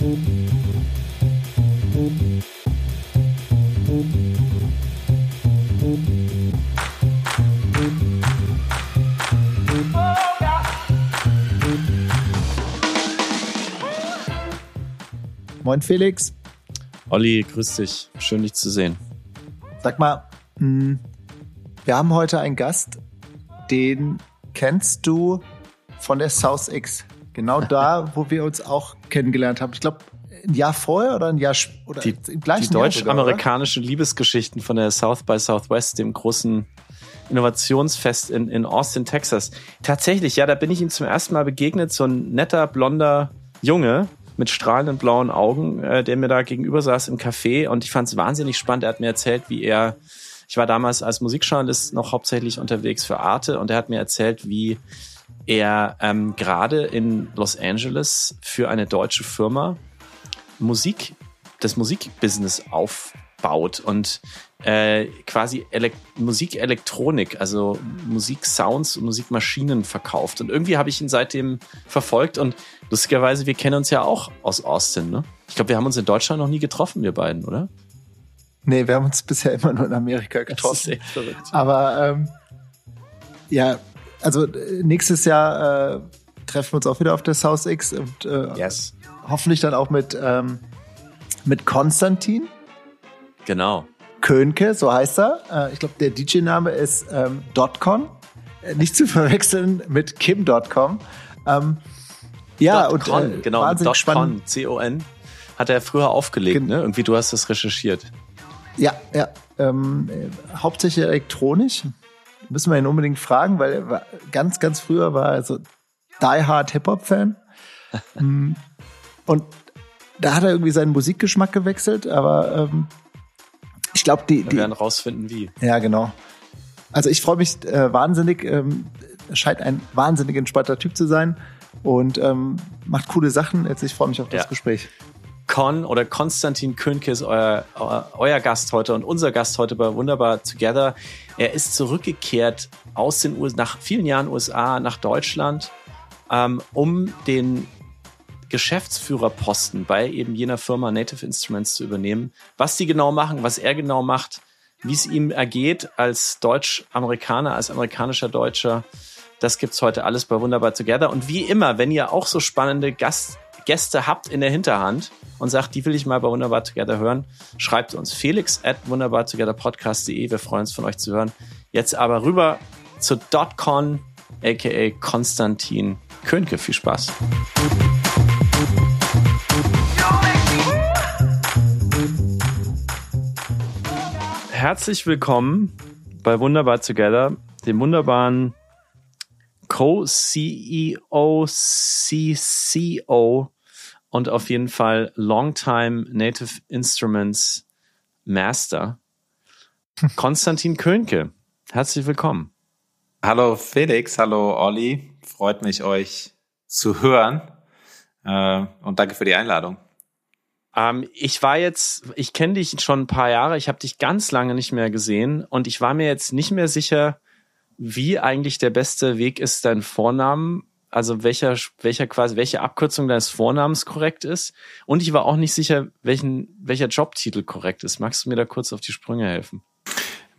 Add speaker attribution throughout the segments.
Speaker 1: Moin Felix.
Speaker 2: Olli, grüß dich. Schön, dich zu sehen.
Speaker 1: Sag mal, hm, wir haben heute einen Gast, den kennst du von der South X. Genau da, wo wir uns auch kennengelernt haben. Ich glaube, ein Jahr vorher oder ein Jahr oder
Speaker 2: die, im gleichen die deutsch-amerikanischen Liebesgeschichten von der South by Southwest, dem großen Innovationsfest in, in Austin, Texas. Tatsächlich, ja, da bin ich ihm zum ersten Mal begegnet, so ein netter, blonder Junge mit strahlenden blauen Augen, äh, der mir da gegenüber saß im Café und ich fand es wahnsinnig spannend. Er hat mir erzählt, wie er, ich war damals als Musikjournalist noch hauptsächlich unterwegs für Arte und er hat mir erzählt, wie er ähm, gerade in Los Angeles für eine deutsche Firma Musik, das Musikbusiness aufbaut und äh, quasi Elek Musikelektronik, also Musiksounds und Musikmaschinen verkauft. Und irgendwie habe ich ihn seitdem verfolgt und lustigerweise, wir kennen uns ja auch aus Austin, ne? Ich glaube, wir haben uns in Deutschland noch nie getroffen, wir beiden, oder?
Speaker 1: Nee, wir haben uns bisher immer nur in Amerika getroffen. Das ist echt verrückt. Aber ähm, ja, also äh, nächstes Jahr äh, treffen wir uns auch wieder auf der South X und äh, yes. hoffentlich dann auch mit, ähm, mit Konstantin.
Speaker 2: Genau.
Speaker 1: Könke, so heißt er. Äh, ich glaube, der DJ-Name ist ähm, Dotcon. Äh, nicht zu verwechseln mit Kim.com. Ähm,
Speaker 2: ja, Dot und con, äh, genau, Dot spannend. C-O-N. Hat er früher aufgelegt, ne? Irgendwie, du hast das recherchiert.
Speaker 1: Ja, ja. Ähm, äh, hauptsächlich elektronisch. Müssen wir ihn unbedingt fragen, weil er war, ganz, ganz früher war er so Die Hard Hip-Hop-Fan. Mm, und da hat er irgendwie seinen Musikgeschmack gewechselt, aber ähm, ich glaube, die, die.
Speaker 2: Wir werden rausfinden, wie.
Speaker 1: Ja, genau. Also ich freue mich äh, wahnsinnig. Ähm, scheint ein wahnsinnig entspannter Typ zu sein und ähm, macht coole Sachen. Jetzt ich freue mich auf das ja. Gespräch.
Speaker 2: Con oder Konstantin Könke ist euer, euer Gast heute und unser Gast heute bei Wunderbar Together. Er ist zurückgekehrt aus den USA, nach vielen Jahren USA nach Deutschland, ähm, um den Geschäftsführerposten bei eben jener Firma Native Instruments zu übernehmen. Was die genau machen, was er genau macht, wie es ihm ergeht als Deutsch-Amerikaner, als amerikanischer Deutscher, das gibt's heute alles bei Wunderbar Together. Und wie immer, wenn ihr auch so spannende Gast Gäste habt in der Hinterhand und sagt, die will ich mal bei Wunderbar Together hören, schreibt uns felix at wunderbartogetherpodcast.de. Wir freuen uns von euch zu hören. Jetzt aber rüber zu DotCon, aka Konstantin Könke. Viel Spaß. herzlich willkommen bei Wunderbar Together, dem wunderbaren Co-CEO, CCO und auf jeden Fall Longtime Native Instruments Master, Konstantin Könke. Herzlich willkommen.
Speaker 3: Hallo Felix, hallo Olli. Freut mich, euch zu hören. Äh, und danke für die Einladung.
Speaker 2: Ähm, ich war jetzt, ich kenne dich schon ein paar Jahre, ich habe dich ganz lange nicht mehr gesehen und ich war mir jetzt nicht mehr sicher, wie eigentlich der beste Weg ist, deinen Vornamen, also welcher, welcher quasi, welche Abkürzung deines Vornamens korrekt ist. Und ich war auch nicht sicher, welchen, welcher Jobtitel korrekt ist. Magst du mir da kurz auf die Sprünge helfen?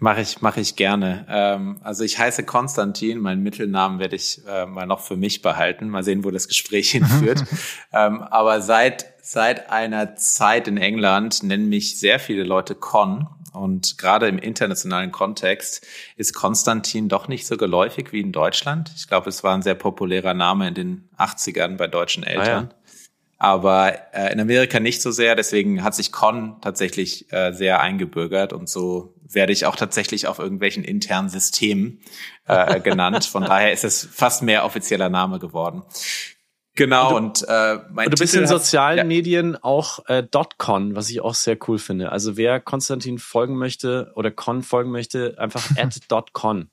Speaker 3: Mache ich, mache ich gerne. Ähm, also ich heiße Konstantin, meinen Mittelnamen werde ich äh, mal noch für mich behalten. Mal sehen, wo das Gespräch hinführt. ähm, aber seit, seit einer Zeit in England nennen mich sehr viele Leute Con. Und gerade im internationalen Kontext ist Konstantin doch nicht so geläufig wie in Deutschland. Ich glaube, es war ein sehr populärer Name in den 80ern bei deutschen Eltern. Ah, ja aber äh, in Amerika nicht so sehr. Deswegen hat sich Con tatsächlich äh, sehr eingebürgert und so werde ich auch tatsächlich auf irgendwelchen internen Systemen äh, genannt. Von daher ist es fast mehr offizieller Name geworden. Genau, und,
Speaker 2: du, und äh, mein und du bist Titel in sozialen hat, ja. Medien auch äh, .con, was ich auch sehr cool finde. Also wer Konstantin folgen möchte oder Con folgen möchte, einfach at .con.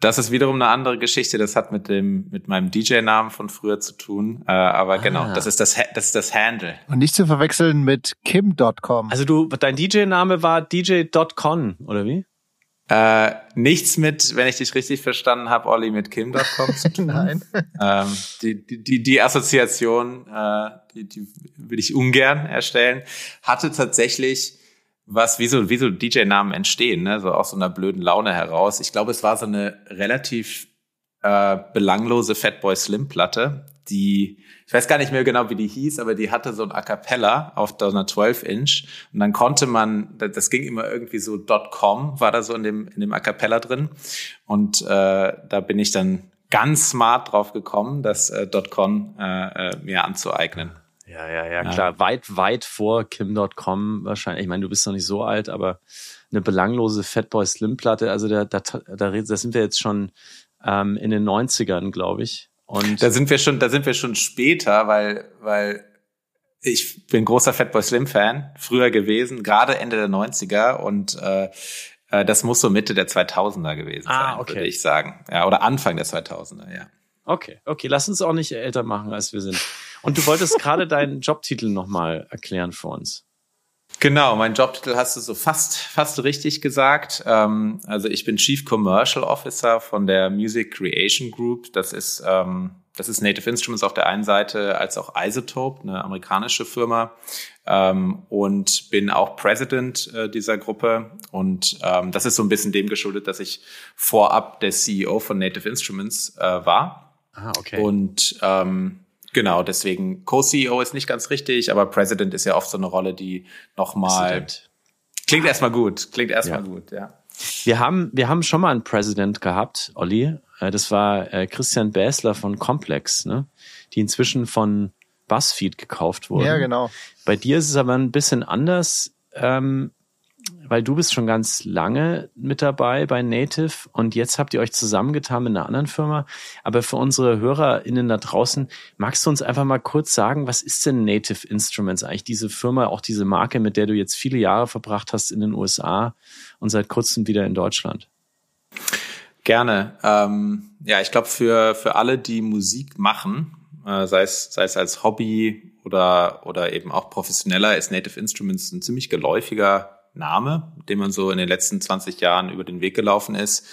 Speaker 3: Das ist wiederum eine andere Geschichte. Das hat mit dem mit meinem DJ-Namen von früher zu tun. Äh, aber genau, ah. genau, das ist das das ist das Handle.
Speaker 1: Und nicht zu verwechseln mit Kim.com.
Speaker 2: Also du, dein DJ-Name war DJ.con oder wie?
Speaker 3: Äh, nichts mit, wenn ich dich richtig verstanden habe, Olli, mit Kim.com zu tun.
Speaker 1: Nein.
Speaker 3: Ähm, die, die, die Assoziation, äh, die, die will ich ungern erstellen, hatte tatsächlich was, wie so, wie so DJ-Namen entstehen, ne? so aus so einer blöden Laune heraus. Ich glaube, es war so eine relativ äh, belanglose Fatboy Slim Platte, die, ich weiß gar nicht mehr genau, wie die hieß, aber die hatte so ein A Cappella auf einer 12 Inch und dann konnte man, das ging immer irgendwie so .com war da so in dem, in dem A Cappella drin und äh, da bin ich dann ganz smart drauf gekommen, das äh, .com äh, äh, mir anzueignen.
Speaker 2: Ja, ja, ja, klar. Ja. Weit, weit vor Kim.com wahrscheinlich. Ich meine, du bist noch nicht so alt, aber eine belanglose Fatboy Slim Platte, also da, da, da, da sind wir jetzt schon ähm, in den 90ern, glaube ich.
Speaker 3: Und da sind wir schon, da sind wir schon später, weil, weil ich bin großer Fatboy Slim Fan, früher gewesen, gerade Ende der 90er und äh, äh, das muss so Mitte der 2000er gewesen ah, sein, okay. würde ich sagen. Ja, oder Anfang der 2000er, ja.
Speaker 2: Okay, okay, lass uns auch nicht älter machen, als wir sind. Und du wolltest gerade deinen Jobtitel nochmal erklären für uns.
Speaker 3: Genau, mein Jobtitel hast du so fast fast richtig gesagt. Ähm, also ich bin Chief Commercial Officer von der Music Creation Group. Das ist ähm, das ist Native Instruments auf der einen Seite als auch Isotope, eine amerikanische Firma, ähm, und bin auch President äh, dieser Gruppe. Und ähm, das ist so ein bisschen dem geschuldet, dass ich vorab der CEO von Native Instruments äh, war.
Speaker 2: Ah, okay.
Speaker 3: Und ähm, Genau, deswegen Co-CEO ist nicht ganz richtig, aber President ist ja oft so eine Rolle, die nochmal klingt erstmal gut, klingt erstmal ja. gut, ja.
Speaker 2: Wir haben, wir haben schon mal einen President gehabt, Olli. Äh, das war äh, Christian Bäsler von Complex, ne? Die inzwischen von BuzzFeed gekauft wurden.
Speaker 1: Ja, genau.
Speaker 2: Bei dir ist es aber ein bisschen anders. Ähm, weil du bist schon ganz lange mit dabei bei Native und jetzt habt ihr euch zusammengetan mit einer anderen Firma. Aber für unsere HörerInnen da draußen, magst du uns einfach mal kurz sagen, was ist denn Native Instruments eigentlich? Diese Firma, auch diese Marke, mit der du jetzt viele Jahre verbracht hast in den USA und seit kurzem wieder in Deutschland.
Speaker 3: Gerne. Ähm, ja, ich glaube, für, für alle, die Musik machen, äh, sei, es, sei es als Hobby oder, oder eben auch professioneller, ist Native Instruments ein ziemlich geläufiger Name, dem man so in den letzten 20 Jahren über den Weg gelaufen ist.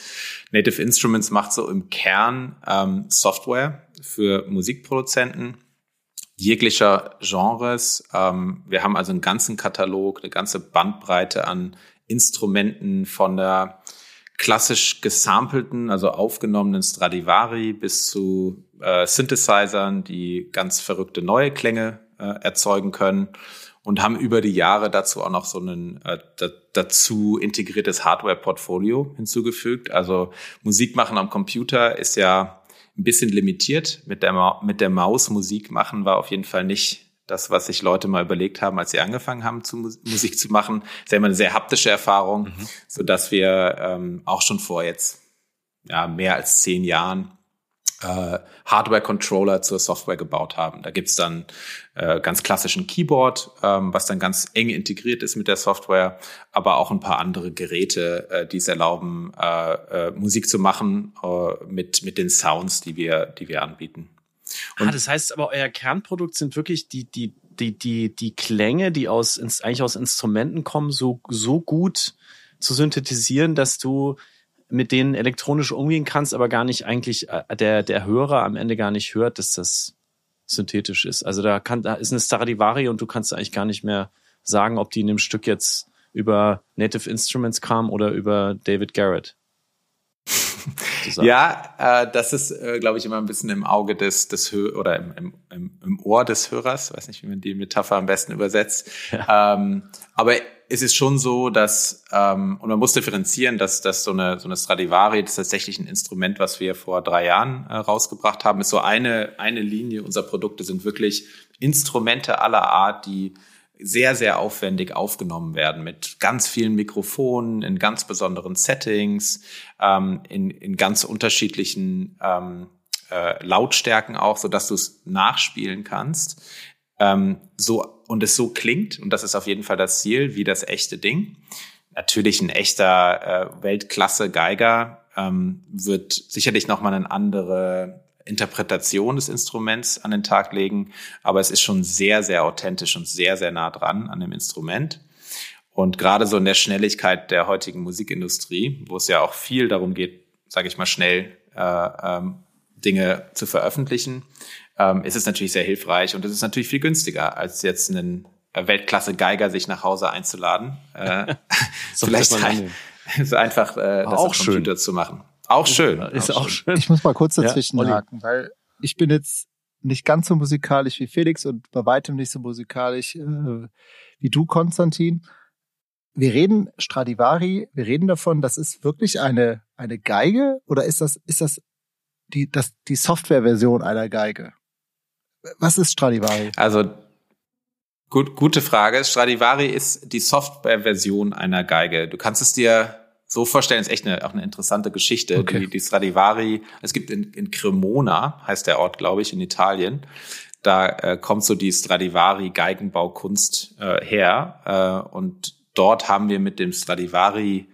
Speaker 3: Native Instruments macht so im Kern ähm, Software für Musikproduzenten jeglicher Genres. Ähm, wir haben also einen ganzen Katalog, eine ganze Bandbreite an Instrumenten von der klassisch gesampelten, also aufgenommenen Stradivari bis zu äh, Synthesizern, die ganz verrückte neue Klänge äh, erzeugen können und haben über die Jahre dazu auch noch so ein äh, dazu integriertes Hardware-Portfolio hinzugefügt. Also Musik machen am Computer ist ja ein bisschen limitiert. Mit der, Ma mit der Maus Musik machen war auf jeden Fall nicht das, was sich Leute mal überlegt haben, als sie angefangen haben, zu Musik zu machen. Das ist ja immer eine sehr haptische Erfahrung, mhm. so dass wir ähm, auch schon vor jetzt ja, mehr als zehn Jahren äh, Hardware-Controller zur Software gebaut haben. Da gibt's dann äh, ganz klassischen Keyboard, ähm, was dann ganz eng integriert ist mit der Software, aber auch ein paar andere Geräte, äh, die es erlauben, äh, äh, Musik zu machen äh, mit, mit den Sounds, die wir, die wir anbieten.
Speaker 2: Und ah, das heißt aber, euer Kernprodukt sind wirklich die, die, die, die, die Klänge, die aus, eigentlich aus Instrumenten kommen, so, so gut zu synthetisieren, dass du mit denen elektronisch umgehen kannst, aber gar nicht eigentlich äh, der der Hörer am Ende gar nicht hört, dass das synthetisch ist. Also da kann da ist eine Stradivari und du kannst eigentlich gar nicht mehr sagen, ob die in dem Stück jetzt über Native Instruments kam oder über David Garrett.
Speaker 3: ja, äh, das ist, äh, glaube ich, immer ein bisschen im Auge des, des Hö oder im, im, im Ohr des Hörers. Weiß nicht, wie man die Metapher am besten übersetzt. Ja. Ähm, aber es ist schon so, dass, ähm, und man muss differenzieren, dass, dass so eine, so eine Stradivari, das ist tatsächlich ein Instrument, was wir vor drei Jahren äh, rausgebracht haben, ist so eine, eine Linie unserer Produkte sind wirklich Instrumente aller Art, die sehr, sehr aufwendig aufgenommen werden mit ganz vielen Mikrofonen, in ganz besonderen Settings, ähm, in, in ganz unterschiedlichen ähm, äh, Lautstärken auch, so dass du es nachspielen kannst. Ähm, so und es so klingt, und das ist auf jeden Fall das Ziel, wie das echte Ding. Natürlich ein echter äh, Weltklasse-Geiger ähm, wird sicherlich nochmal eine andere Interpretation des Instruments an den Tag legen, aber es ist schon sehr, sehr authentisch und sehr, sehr nah dran an dem Instrument. Und gerade so in der Schnelligkeit der heutigen Musikindustrie, wo es ja auch viel darum geht, sage ich mal, schnell äh, ähm, Dinge zu veröffentlichen, ähm, ist es natürlich sehr hilfreich und es ist natürlich viel günstiger, als jetzt einen Weltklasse-Geiger sich nach Hause einzuladen. Äh, vielleicht ein, so einfach äh, das
Speaker 2: auch Computer
Speaker 3: schön. zu machen. Auch schön.
Speaker 2: Ist auch, schön.
Speaker 1: Ich muss mal kurz dazwischen ja, haken, weil ich bin jetzt nicht ganz so musikalisch wie Felix und bei weitem nicht so musikalisch äh, wie du, Konstantin wir reden Stradivari, wir reden davon, das ist wirklich eine, eine Geige oder ist das, ist das die, das, die Softwareversion einer Geige? Was ist Stradivari?
Speaker 3: Also, gut, gute Frage. Stradivari ist die Softwareversion einer Geige. Du kannst es dir so vorstellen, ist echt eine, auch eine interessante Geschichte. Okay. Die, die Stradivari, es gibt in, in Cremona, heißt der Ort, glaube ich, in Italien. Da äh, kommt so die Stradivari Geigenbaukunst äh, her. Äh, und dort haben wir mit dem Stradivari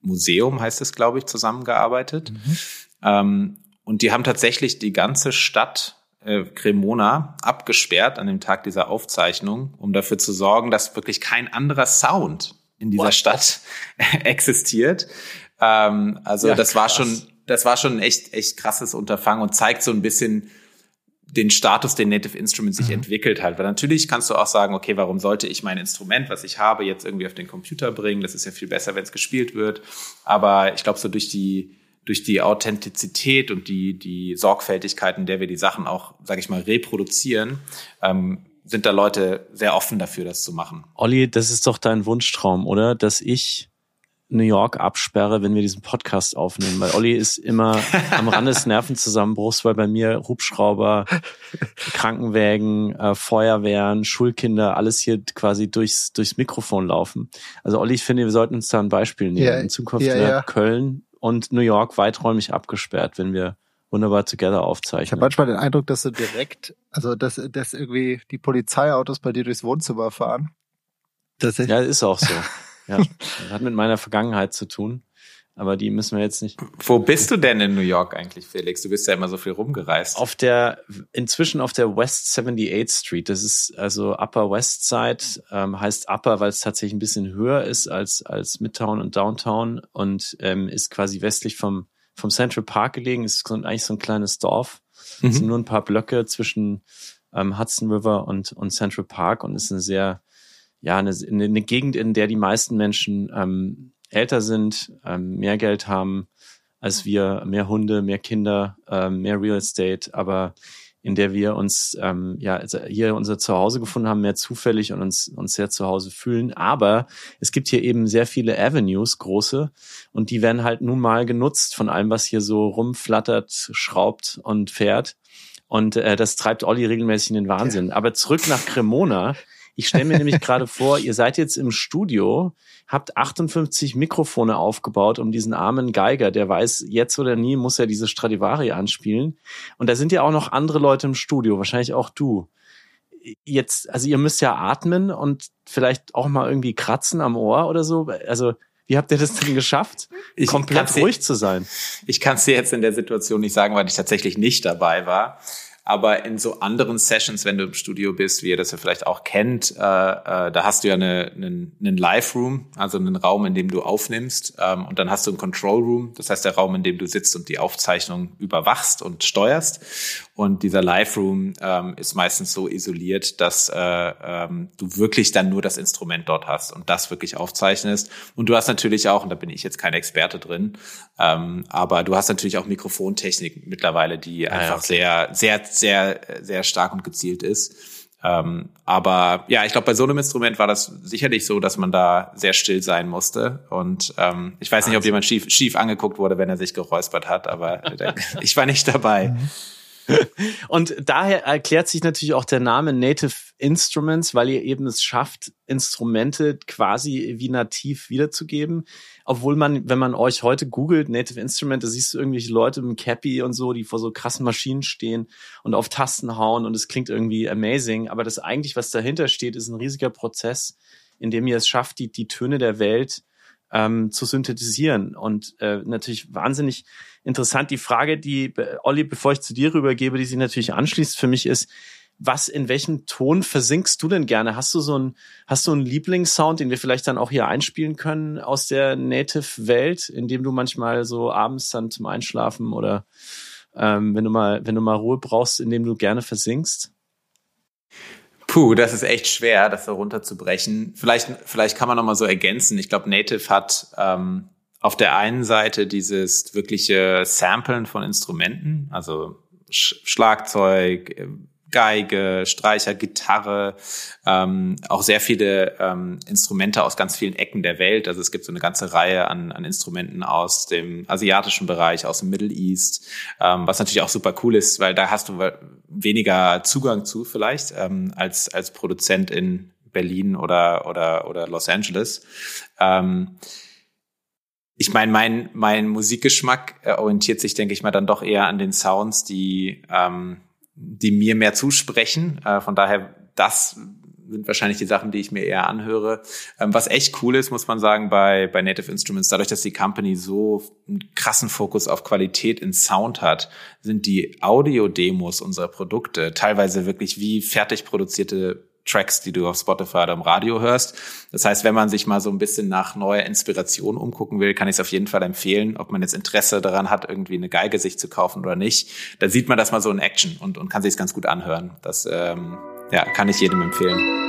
Speaker 3: Museum, heißt es, glaube ich, zusammengearbeitet. Mhm. Ähm, und die haben tatsächlich die ganze Stadt äh, Cremona abgesperrt an dem Tag dieser Aufzeichnung, um dafür zu sorgen, dass wirklich kein anderer Sound in dieser What? Stadt existiert. Ähm, also ja, das war schon, das war schon ein echt, echt krasses Unterfangen und zeigt so ein bisschen, den Status, den Native Instrument sich mhm. entwickelt hat. Weil natürlich kannst du auch sagen, okay, warum sollte ich mein Instrument, was ich habe, jetzt irgendwie auf den Computer bringen? Das ist ja viel besser, wenn es gespielt wird. Aber ich glaube, so durch die durch die Authentizität und die die Sorgfältigkeit, in der wir die Sachen auch, sage ich mal, reproduzieren, ähm, sind da Leute sehr offen dafür, das zu machen.
Speaker 2: Olli, das ist doch dein Wunschtraum, oder? Dass ich New York absperre, wenn wir diesen Podcast aufnehmen, weil Olli ist immer am Rande des Nervenzusammenbruchs, weil bei mir Hubschrauber, Krankenwägen, äh, Feuerwehren, Schulkinder, alles hier quasi durchs, durchs Mikrofon laufen. Also Olli, ich finde, wir sollten uns da ein Beispiel nehmen. Ja, In Zukunft ja, ja. Köln und New York weiträumig abgesperrt, wenn wir wunderbar together aufzeichnen.
Speaker 1: Ich habe manchmal den Eindruck, dass du direkt, also dass, dass irgendwie die Polizeiautos bei dir durchs Wohnzimmer fahren.
Speaker 2: Das ja, ist auch so. Ja, hat mit meiner Vergangenheit zu tun. Aber die müssen wir jetzt nicht.
Speaker 3: Wo bist du denn in New York eigentlich, Felix? Du bist ja immer so viel rumgereist.
Speaker 2: Auf der, inzwischen auf der West 78th Street. Das ist also Upper West Side, ähm, heißt Upper, weil es tatsächlich ein bisschen höher ist als, als Midtown und Downtown und ähm, ist quasi westlich vom, vom Central Park gelegen. Ist so, eigentlich so ein kleines Dorf. Mhm. Es sind nur ein paar Blöcke zwischen ähm, Hudson River und, und Central Park und ist eine sehr, ja, eine, eine Gegend, in der die meisten Menschen ähm, älter sind, ähm, mehr Geld haben als wir, mehr Hunde, mehr Kinder, ähm, mehr Real Estate, aber in der wir uns ähm, ja also hier unser Zuhause gefunden haben, mehr zufällig und uns uns sehr zu Hause fühlen. Aber es gibt hier eben sehr viele Avenues, große, und die werden halt nun mal genutzt von allem, was hier so rumflattert, schraubt und fährt. Und äh, das treibt Olli regelmäßig in den Wahnsinn. Aber zurück nach Cremona. Ich stelle mir nämlich gerade vor, ihr seid jetzt im Studio, habt 58 Mikrofone aufgebaut, um diesen armen Geiger, der weiß, jetzt oder nie muss er diese Stradivari anspielen. Und da sind ja auch noch andere Leute im Studio, wahrscheinlich auch du. Jetzt, also ihr müsst ja atmen und vielleicht auch mal irgendwie kratzen am Ohr oder so. Also wie habt ihr das denn geschafft, ich komplett ruhig zu sein?
Speaker 3: Ich kann es dir jetzt in der Situation nicht sagen, weil ich tatsächlich nicht dabei war. Aber in so anderen Sessions, wenn du im Studio bist, wie ihr das ja vielleicht auch kennt, äh, äh, da hast du ja eine, einen, einen Live-Room, also einen Raum, in dem du aufnimmst. Ähm, und dann hast du einen Control-Room, das heißt der Raum, in dem du sitzt und die Aufzeichnung überwachst und steuerst. Und dieser Live-Room ähm, ist meistens so isoliert, dass äh, ähm, du wirklich dann nur das Instrument dort hast und das wirklich aufzeichnest. Und du hast natürlich auch, und da bin ich jetzt kein Experte drin, ähm, aber du hast natürlich auch Mikrofontechnik mittlerweile, die einfach ja, okay. sehr, sehr sehr, sehr stark und gezielt ist. Ähm, aber ja, ich glaube, bei so einem Instrument war das sicherlich so, dass man da sehr still sein musste. Und ähm, ich weiß nicht, ob jemand schief, schief angeguckt wurde, wenn er sich geräuspert hat, aber ich war nicht dabei. Mhm.
Speaker 2: Und daher erklärt sich natürlich auch der Name Native Instruments, weil ihr eben es schafft, Instrumente quasi wie nativ wiederzugeben. Obwohl man, wenn man euch heute googelt, Native Instrument, da siehst du irgendwelche Leute mit Cappy und so, die vor so krassen Maschinen stehen und auf Tasten hauen und es klingt irgendwie amazing. Aber das eigentlich, was dahinter steht, ist ein riesiger Prozess, in dem ihr es schafft, die, die Töne der Welt ähm, zu synthetisieren. Und äh, natürlich wahnsinnig interessant. Die Frage, die, Olli, bevor ich zu dir rübergebe, die sich natürlich anschließt für mich ist, was, in welchem Ton versinkst du denn gerne? Hast du so einen, hast du einen Lieblingssound, den wir vielleicht dann auch hier einspielen können aus der Native-Welt, in dem du manchmal so abends dann zum Einschlafen oder ähm, wenn du mal, wenn du mal Ruhe brauchst, in dem du gerne versinkst?
Speaker 3: Puh, das ist echt schwer, das so runterzubrechen. Vielleicht, vielleicht kann man noch mal so ergänzen. Ich glaube, Native hat ähm, auf der einen Seite dieses wirkliche Samplen von Instrumenten, also Sch Schlagzeug, Geige, Streicher, Gitarre, ähm, auch sehr viele ähm, Instrumente aus ganz vielen Ecken der Welt. Also es gibt so eine ganze Reihe an, an Instrumenten aus dem asiatischen Bereich, aus dem Middle East, ähm, was natürlich auch super cool ist, weil da hast du weniger Zugang zu vielleicht ähm, als als Produzent in Berlin oder oder oder Los Angeles. Ähm, ich meine, mein, mein Musikgeschmack äh, orientiert sich, denke ich mal, dann doch eher an den Sounds, die ähm, die mir mehr zusprechen. Äh, von daher, das sind wahrscheinlich die Sachen, die ich mir eher anhöre. Ähm, was echt cool ist, muss man sagen, bei, bei Native Instruments, dadurch, dass die Company so einen krassen Fokus auf Qualität in Sound hat, sind die Audio-Demos unserer Produkte teilweise wirklich wie fertig produzierte Tracks, die du auf Spotify oder im Radio hörst. Das heißt, wenn man sich mal so ein bisschen nach neuer Inspiration umgucken will, kann ich es auf jeden Fall empfehlen, ob man jetzt Interesse daran hat, irgendwie eine Geige sich zu kaufen oder nicht. Da sieht man das mal so in Action und, und kann sich ganz gut anhören. Das ähm, ja, kann ich jedem empfehlen.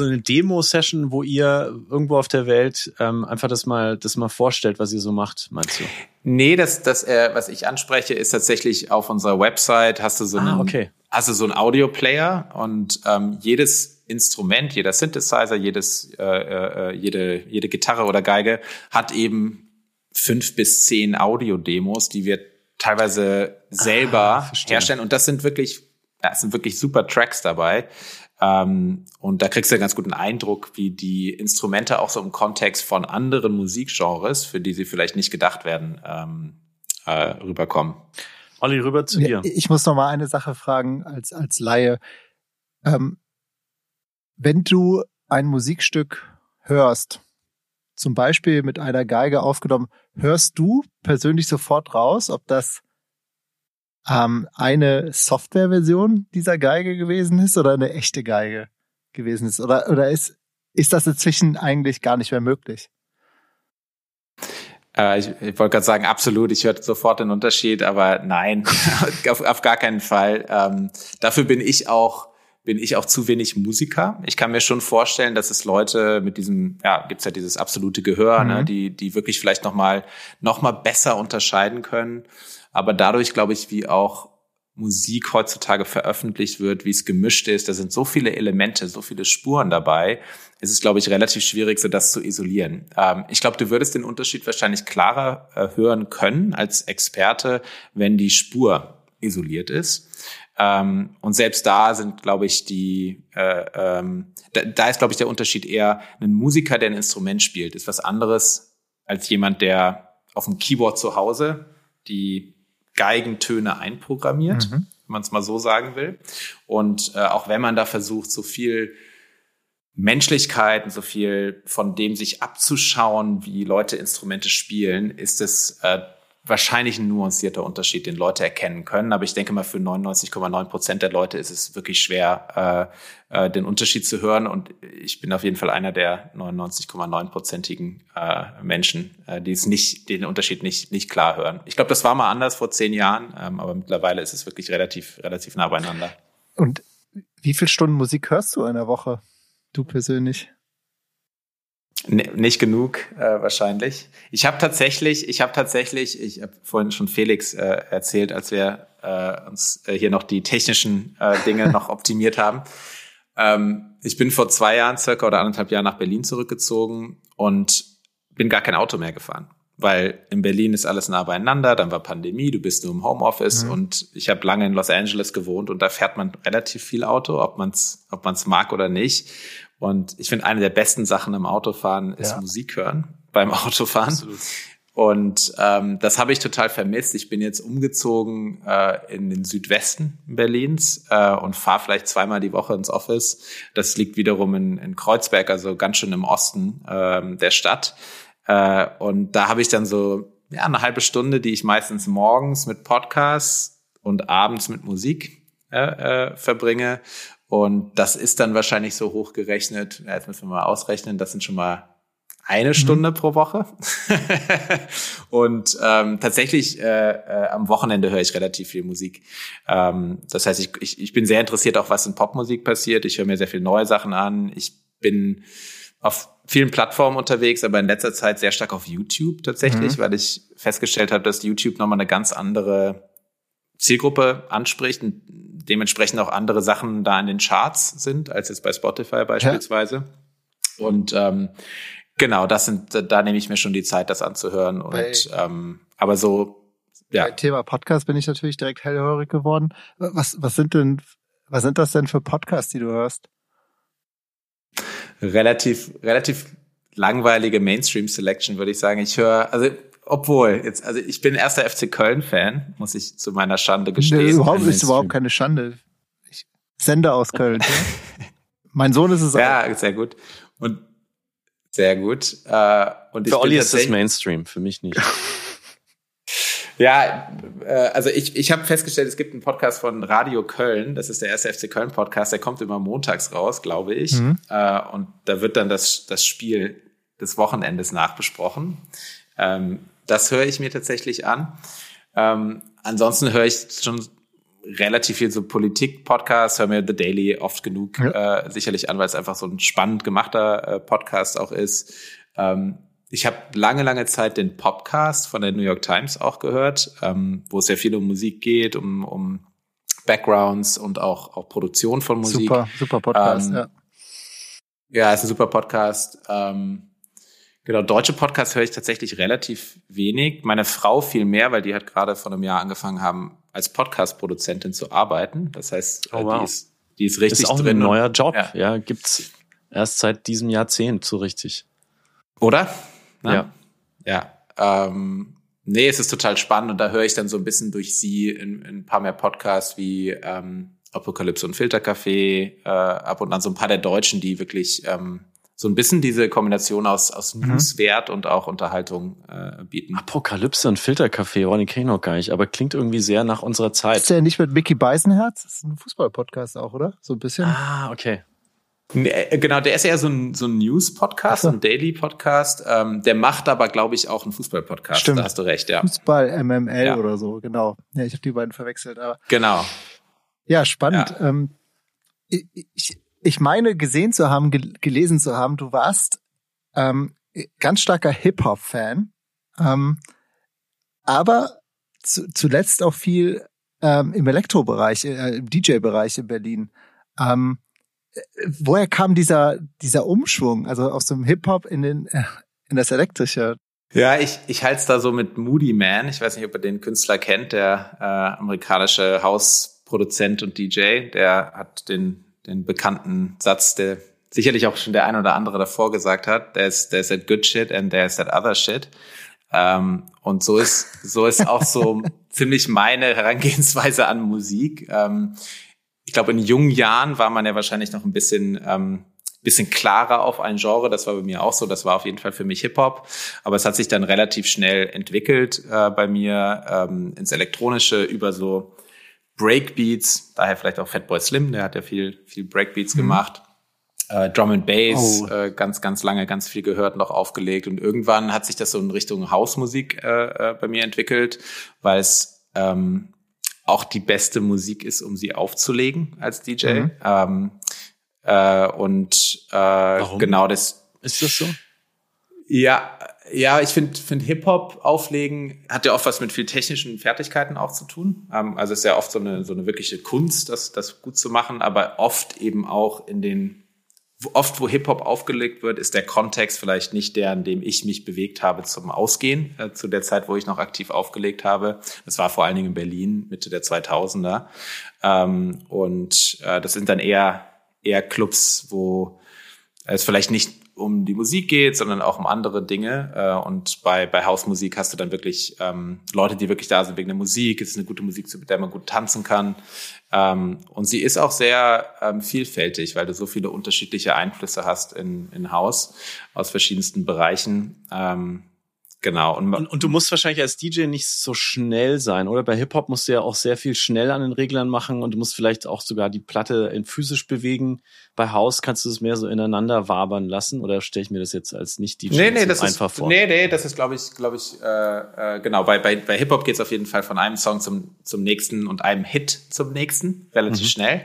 Speaker 2: Also eine Demo-Session, wo ihr irgendwo auf der Welt ähm, einfach das mal, das mal vorstellt, was ihr so macht, meinst du?
Speaker 3: Nee, das, das, äh, was ich anspreche, ist tatsächlich auf unserer Website hast du so einen,
Speaker 2: ah, okay.
Speaker 3: hast du so einen Audio-Player und ähm, jedes Instrument, jeder Synthesizer, jedes, äh, äh, jede, jede Gitarre oder Geige hat eben fünf bis zehn Audio-Demos, die wir teilweise selber ah, herstellen. Und das sind wirklich, ja, sind wirklich super Tracks dabei. Ähm, und da kriegst du einen ganz guten Eindruck, wie die Instrumente auch so im Kontext von anderen Musikgenres, für die sie vielleicht nicht gedacht werden, ähm, äh, rüberkommen.
Speaker 2: Olli, rüber zu dir.
Speaker 1: Ich muss noch mal eine Sache fragen als, als Laie. Ähm, wenn du ein Musikstück hörst, zum Beispiel mit einer Geige aufgenommen, hörst du persönlich sofort raus, ob das ähm, eine Softwareversion dieser Geige gewesen ist oder eine echte Geige gewesen ist? Oder, oder ist, ist das inzwischen eigentlich gar nicht mehr möglich?
Speaker 3: Äh, ich, ich wollte gerade sagen, absolut, ich höre sofort den Unterschied, aber nein, auf, auf, gar keinen Fall. Ähm, dafür bin ich auch bin ich auch zu wenig Musiker. Ich kann mir schon vorstellen, dass es Leute mit diesem, ja, gibt's ja dieses absolute Gehör, ne, mhm. ne, die, die wirklich vielleicht nochmal noch mal besser unterscheiden können. Aber dadurch, glaube ich, wie auch Musik heutzutage veröffentlicht wird, wie es gemischt ist, da sind so viele Elemente, so viele Spuren dabei, ist es, glaube ich, relativ schwierig, so das zu isolieren. Ähm, ich glaube, du würdest den Unterschied wahrscheinlich klarer äh, hören können als Experte, wenn die Spur isoliert ist. Ähm, und selbst da sind, glaube ich, die, äh, ähm, da, da ist, glaube ich, der Unterschied eher, ein Musiker, der ein Instrument spielt, ist was anderes als jemand, der auf dem Keyboard zu Hause die Geigentöne einprogrammiert, mhm. wenn man es mal so sagen will. Und äh, auch wenn man da versucht, so viel Menschlichkeit und so viel von dem sich abzuschauen, wie Leute Instrumente spielen, ist es äh, wahrscheinlich ein nuancierter Unterschied, den Leute erkennen können. Aber ich denke mal, für 99,9 Prozent der Leute ist es wirklich schwer, äh, äh, den Unterschied zu hören. Und ich bin auf jeden Fall einer der 99,9-prozentigen äh, Menschen, äh, die es nicht, den Unterschied nicht, nicht klar hören. Ich glaube, das war mal anders vor zehn Jahren, ähm, aber mittlerweile ist es wirklich relativ, relativ nah beieinander.
Speaker 1: Und wie viele Stunden Musik hörst du in der Woche? Du persönlich?
Speaker 3: Nicht genug äh, wahrscheinlich. Ich habe tatsächlich, ich habe tatsächlich, ich habe vorhin schon Felix äh, erzählt, als wir äh, uns äh, hier noch die technischen äh, Dinge noch optimiert haben. Ähm, ich bin vor zwei Jahren circa oder anderthalb Jahren nach Berlin zurückgezogen und bin gar kein Auto mehr gefahren, weil in Berlin ist alles nah beieinander. Dann war Pandemie, du bist nur im Homeoffice mhm. und ich habe lange in Los Angeles gewohnt und da fährt man relativ viel Auto, ob man es ob man's mag oder nicht. Und ich finde, eine der besten Sachen im Autofahren ist ja. Musik hören beim Autofahren. Absolut. Und ähm, das habe ich total vermisst. Ich bin jetzt umgezogen äh, in den Südwesten Berlins äh, und fahre vielleicht zweimal die Woche ins Office. Das liegt wiederum in, in Kreuzberg, also ganz schön im Osten äh, der Stadt. Äh, und da habe ich dann so ja, eine halbe Stunde, die ich meistens morgens mit Podcasts und abends mit Musik äh, äh, verbringe. Und das ist dann wahrscheinlich so hochgerechnet, ja, jetzt müssen wir mal ausrechnen, das sind schon mal eine mhm. Stunde pro Woche. und ähm, tatsächlich äh, äh, am Wochenende höre ich relativ viel Musik. Ähm, das heißt, ich, ich, ich bin sehr interessiert auch, was in Popmusik passiert. Ich höre mir sehr viel neue Sachen an. Ich bin auf vielen Plattformen unterwegs, aber in letzter Zeit sehr stark auf YouTube tatsächlich, mhm. weil ich festgestellt habe, dass YouTube nochmal eine ganz andere Zielgruppe anspricht und dementsprechend auch andere Sachen da in den Charts sind, als jetzt bei Spotify beispielsweise. Ja. Und ähm, Genau, das sind, da nehme ich mir schon die Zeit, das anzuhören. Und bei, ähm, aber so, ja.
Speaker 1: Thema Podcast bin ich natürlich direkt hellhörig geworden. Was, was sind denn, was sind das denn für Podcasts, die du hörst?
Speaker 3: Relativ, relativ langweilige Mainstream-Selection, würde ich sagen. Ich höre, also obwohl, jetzt, also ich bin erster FC Köln-Fan, muss ich zu meiner Schande gestehen. Nee,
Speaker 1: überhaupt ist überhaupt keine Schande. Ich sende aus Köln. ja? mein Sohn ist es
Speaker 3: auch. Ja, sehr gut. Und sehr gut. Äh,
Speaker 2: und für Olli ist das Mainstream, für mich nicht.
Speaker 3: ja, äh, also ich, ich habe festgestellt, es gibt einen Podcast von Radio Köln, das ist der erste FC Köln Podcast, der kommt immer montags raus, glaube ich. Mhm. Äh, und da wird dann das, das Spiel des Wochenendes nachbesprochen. Ähm, das höre ich mir tatsächlich an. Ähm, ansonsten höre ich schon relativ viel so Politik-Podcasts, höre mir The Daily oft genug ja. äh, sicherlich an, weil es einfach so ein spannend gemachter äh, Podcast auch ist. Ähm, ich habe lange, lange Zeit den Podcast von der New York Times auch gehört, ähm, wo es sehr viel um Musik geht, um, um Backgrounds und auch, auch Produktion von Musik.
Speaker 1: Super, super Podcast, ähm,
Speaker 3: ja. Ja, ist ein super Podcast. Ähm, Genau, deutsche Podcasts höre ich tatsächlich relativ wenig. Meine Frau viel mehr, weil die hat gerade vor einem Jahr angefangen haben, als Podcast-Produzentin zu arbeiten. Das heißt, oh, wow. die, ist, die ist richtig
Speaker 2: ist auch
Speaker 3: drin.
Speaker 2: Ein neuer Job, ja. ja, gibt's erst seit diesem Jahrzehnt so richtig.
Speaker 3: Oder?
Speaker 2: Na?
Speaker 3: Ja. Ja. Ähm, nee, es ist total spannend und da höre ich dann so ein bisschen durch sie in, in ein paar mehr Podcasts wie ähm, Apokalypse und Filterkaffee, äh, ab und an so ein paar der Deutschen, die wirklich ähm, so ein bisschen diese Kombination aus, aus mhm. Newswert und auch Unterhaltung äh, bieten.
Speaker 2: Apokalypse und Filterkaffee, oh, den kenne ich noch gar nicht, aber klingt irgendwie sehr nach unserer Zeit.
Speaker 1: Ist der nicht mit Mickey Beisenherz? Das ist ein Fußball-Podcast auch, oder? So ein bisschen.
Speaker 2: Ah, okay.
Speaker 3: Äh, genau, der ist eher so ein, so ein News-Podcast, so. ein Daily-Podcast. Ähm, der macht aber, glaube ich, auch einen Fußball-Podcast.
Speaker 1: Stimmt.
Speaker 3: Da hast du recht, ja.
Speaker 1: Fußball, MML ja. oder so, genau. Ja, ich habe die beiden verwechselt. Aber
Speaker 3: genau.
Speaker 1: Ja, spannend. Ja. Ähm, ich, ich, ich meine gesehen zu haben, gel gelesen zu haben, du warst ähm, ganz starker Hip-Hop-Fan, ähm, aber zu, zuletzt auch viel ähm, im Elektrobereich, äh, im DJ-Bereich in Berlin. Ähm, woher kam dieser dieser Umschwung, also aus dem Hip-Hop in äh, in das Elektrische?
Speaker 3: Ja, ich, ich halte es da so mit Moody Man. Ich weiß nicht, ob ihr den Künstler kennt, der äh, amerikanische Hausproduzent und DJ. Der hat den den bekannten Satz, der sicherlich auch schon der ein oder andere davor gesagt hat, there's, there's that good shit and there's that other shit. Ähm, und so ist, so ist auch so ziemlich meine Herangehensweise an Musik. Ähm, ich glaube, in jungen Jahren war man ja wahrscheinlich noch ein bisschen, ähm, bisschen klarer auf ein Genre. Das war bei mir auch so. Das war auf jeden Fall für mich Hip-Hop. Aber es hat sich dann relativ schnell entwickelt äh, bei mir ähm, ins Elektronische über so Breakbeats, daher vielleicht auch Fatboy Slim, der hat ja viel, viel Breakbeats mhm. gemacht. Äh, Drum and Bass, oh. äh, ganz, ganz lange, ganz viel gehört und auch aufgelegt. Und irgendwann hat sich das so in Richtung Hausmusik äh, äh, bei mir entwickelt, weil es ähm, auch die beste Musik ist, um sie aufzulegen als DJ. Mhm. Ähm, äh, und äh, genau das.
Speaker 2: Ist das so?
Speaker 3: Ja, ja, ich finde find Hip-Hop auflegen hat ja oft was mit viel technischen Fertigkeiten auch zu tun. Ähm, also es ist ja oft so eine, so eine wirkliche Kunst, das, das gut zu machen, aber oft eben auch in den, oft wo Hip-Hop aufgelegt wird, ist der Kontext vielleicht nicht der, in dem ich mich bewegt habe zum Ausgehen, äh, zu der Zeit, wo ich noch aktiv aufgelegt habe. Das war vor allen Dingen in Berlin, Mitte der 2000er. Ähm, und äh, das sind dann eher, eher Clubs, wo es vielleicht nicht um die Musik geht, sondern auch um andere Dinge. Äh, und bei, bei Hausmusik hast du dann wirklich ähm, Leute, die wirklich da sind wegen der Musik. Es ist eine gute Musik, mit der man gut tanzen kann. Ähm, und sie ist auch sehr ähm, vielfältig, weil du so viele unterschiedliche Einflüsse hast in, in Haus aus verschiedensten Bereichen. Ähm, Genau.
Speaker 2: Und, und, und, du musst wahrscheinlich als DJ nicht so schnell sein, oder? Bei Hip-Hop musst du ja auch sehr viel schnell an den Reglern machen und du musst vielleicht auch sogar die Platte in physisch bewegen. Bei House kannst du es mehr so ineinander wabern lassen oder stelle ich mir das jetzt als Nicht-DJ
Speaker 3: nee, nee, das einfach ist, vor? Nee, nee, das ist, glaube ich, glaube ich, äh, äh, genau. Bei, bei, bei Hip-Hop geht es auf jeden Fall von einem Song zum, zum nächsten und einem Hit zum nächsten, relativ mhm. schnell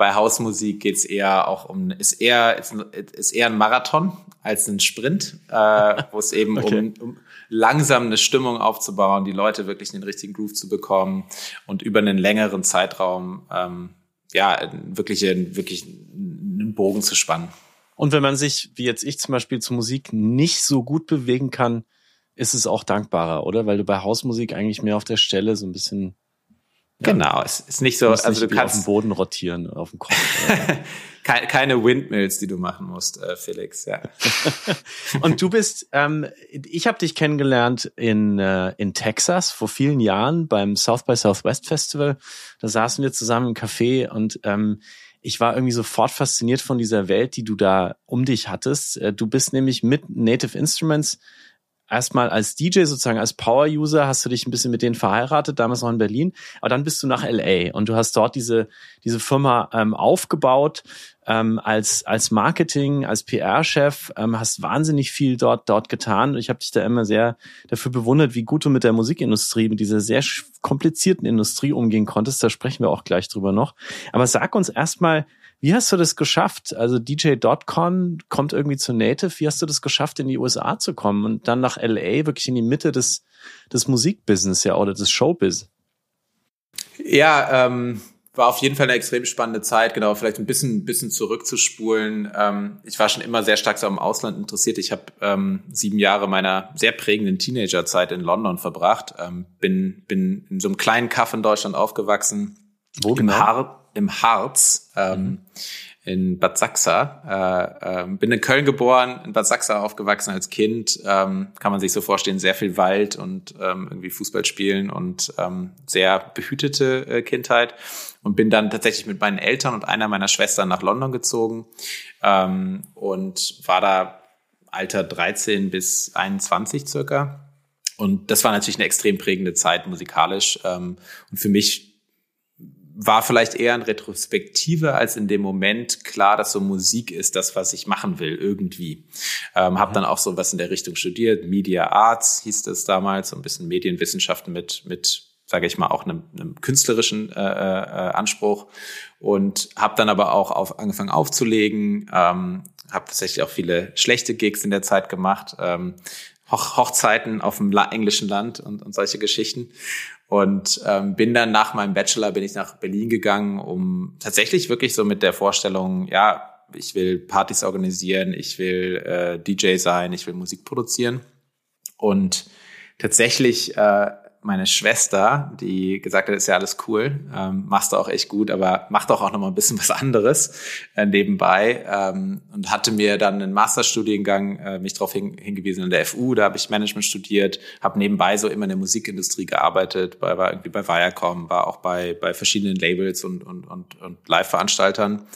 Speaker 3: bei Hausmusik geht's eher auch um, ist eher, ist, ist eher ein Marathon als ein Sprint, äh, wo es eben okay. um, um langsam eine Stimmung aufzubauen, die Leute wirklich in den richtigen Groove zu bekommen und über einen längeren Zeitraum ähm, ja wirklich, wirklich einen Bogen zu spannen.
Speaker 2: Und wenn man sich, wie jetzt ich zum Beispiel, zur Musik nicht so gut bewegen kann, ist es auch dankbarer, oder? Weil du bei Hausmusik eigentlich mehr auf der Stelle so ein bisschen
Speaker 3: Genau, es ist nicht so,
Speaker 2: also du kannst auf dem Boden rotieren, auf dem Kopf.
Speaker 3: keine Windmills, die du machen musst, äh, Felix. Ja.
Speaker 2: Und du bist, ähm, ich habe dich kennengelernt in äh, in Texas vor vielen Jahren beim South by Southwest Festival. Da saßen wir zusammen im Café und ähm, ich war irgendwie sofort fasziniert von dieser Welt, die du da um dich hattest. Äh, du bist nämlich mit Native Instruments erstmal als DJ sozusagen, als Power-User hast du dich ein bisschen mit denen verheiratet, damals noch in Berlin, aber dann bist du nach LA und du hast dort diese, diese Firma ähm, aufgebaut ähm, als, als Marketing, als PR-Chef, ähm, hast wahnsinnig viel dort, dort getan. Ich habe dich da immer sehr dafür bewundert, wie gut du mit der Musikindustrie, mit dieser sehr komplizierten Industrie umgehen konntest. Da sprechen wir auch gleich drüber noch. Aber sag uns erstmal, wie hast du das geschafft? Also DJ.con kommt irgendwie zu Native. Wie hast du das geschafft, in die USA zu kommen und dann nach LA, wirklich in die Mitte des, des Musikbusiness ja oder des Showbiz?
Speaker 3: Ja, ähm, war auf jeden Fall eine extrem spannende Zeit, genau, vielleicht ein bisschen, bisschen zurückzuspulen. Ähm, ich war schon immer sehr stark so am Ausland interessiert. Ich habe ähm, sieben Jahre meiner sehr prägenden Teenagerzeit in London verbracht. Ähm, bin, bin in so einem kleinen Kaff in Deutschland aufgewachsen.
Speaker 2: Wo genau?
Speaker 3: Har im Harz ähm, mhm. in Bad Sachsa. Äh, äh, bin in Köln geboren, in Bad Sachsa aufgewachsen als Kind. Ähm, kann man sich so vorstellen, sehr viel Wald und ähm, irgendwie Fußball spielen und ähm, sehr behütete äh, Kindheit. Und bin dann tatsächlich mit meinen Eltern und einer meiner Schwestern nach London gezogen ähm, und war da Alter 13 bis 21 circa. Und das war natürlich eine extrem prägende Zeit musikalisch. Ähm, und für mich war vielleicht eher in Retrospektive als in dem Moment klar, dass so Musik ist das, was ich machen will, irgendwie. Ähm, habe mhm. dann auch so was in der Richtung studiert, Media Arts hieß das damals, so ein bisschen Medienwissenschaften mit, mit sage ich mal, auch einem, einem künstlerischen äh, äh, Anspruch. Und habe dann aber auch auf, angefangen aufzulegen, ähm, habe tatsächlich auch viele schlechte Gigs in der Zeit gemacht, ähm, Hoch Hochzeiten auf dem englischen Land und, und solche Geschichten und ähm, bin dann nach meinem Bachelor bin ich nach Berlin gegangen, um tatsächlich wirklich so mit der Vorstellung, ja, ich will Partys organisieren, ich will äh, DJ sein, ich will Musik produzieren. Und tatsächlich äh, meine Schwester, die gesagt hat, ist ja alles cool, ähm, machst du auch echt gut, aber mach doch auch noch mal ein bisschen was anderes äh, nebenbei ähm, und hatte mir dann einen Masterstudiengang äh, mich darauf hin, hingewiesen in der FU, da habe ich Management studiert, habe nebenbei so immer in der Musikindustrie gearbeitet, bei, war irgendwie bei Viacom, war auch bei bei verschiedenen Labels und und und, und Live-Veranstaltern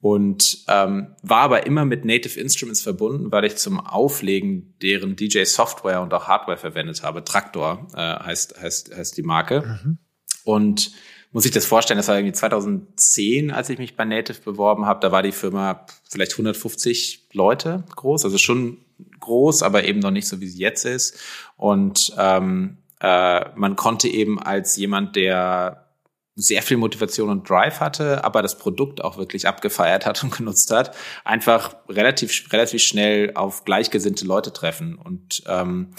Speaker 3: und ähm, war aber immer mit Native Instruments verbunden, weil ich zum Auflegen deren DJ Software und auch Hardware verwendet habe. Traktor äh, heißt heißt heißt die Marke. Mhm. Und muss ich das vorstellen, das war irgendwie 2010, als ich mich bei Native beworben habe. Da war die Firma vielleicht 150 Leute groß, also schon groß, aber eben noch nicht so, wie sie jetzt ist. Und ähm, äh, man konnte eben als jemand, der sehr viel Motivation und Drive hatte, aber das Produkt auch wirklich abgefeiert hat und genutzt hat, einfach relativ relativ schnell auf gleichgesinnte Leute treffen. Und ähm,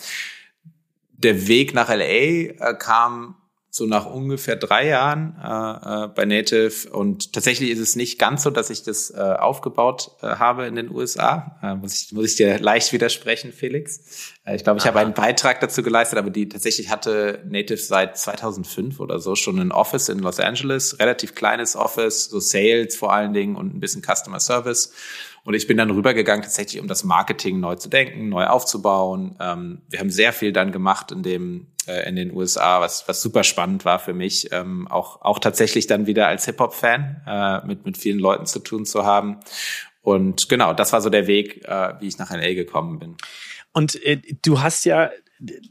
Speaker 3: der Weg nach LA äh, kam so nach ungefähr drei Jahren äh, äh, bei Native. Und tatsächlich ist es nicht ganz so, dass ich das äh, aufgebaut äh, habe in den USA. Äh, muss, ich, muss ich dir leicht widersprechen, Felix. Äh, ich glaube, ich habe einen Beitrag dazu geleistet, aber die tatsächlich hatte Native seit 2005 oder so schon ein Office in Los Angeles, relativ kleines Office, so Sales vor allen Dingen und ein bisschen Customer Service. Und ich bin dann rübergegangen, tatsächlich, um das Marketing neu zu denken, neu aufzubauen. Ähm, wir haben sehr viel dann gemacht in dem äh, in den USA, was was super spannend war für mich, ähm, auch auch tatsächlich dann wieder als Hip Hop Fan äh, mit mit vielen Leuten zu tun zu haben. Und genau, das war so der Weg, äh, wie ich nach LA gekommen bin.
Speaker 2: Und äh, du hast ja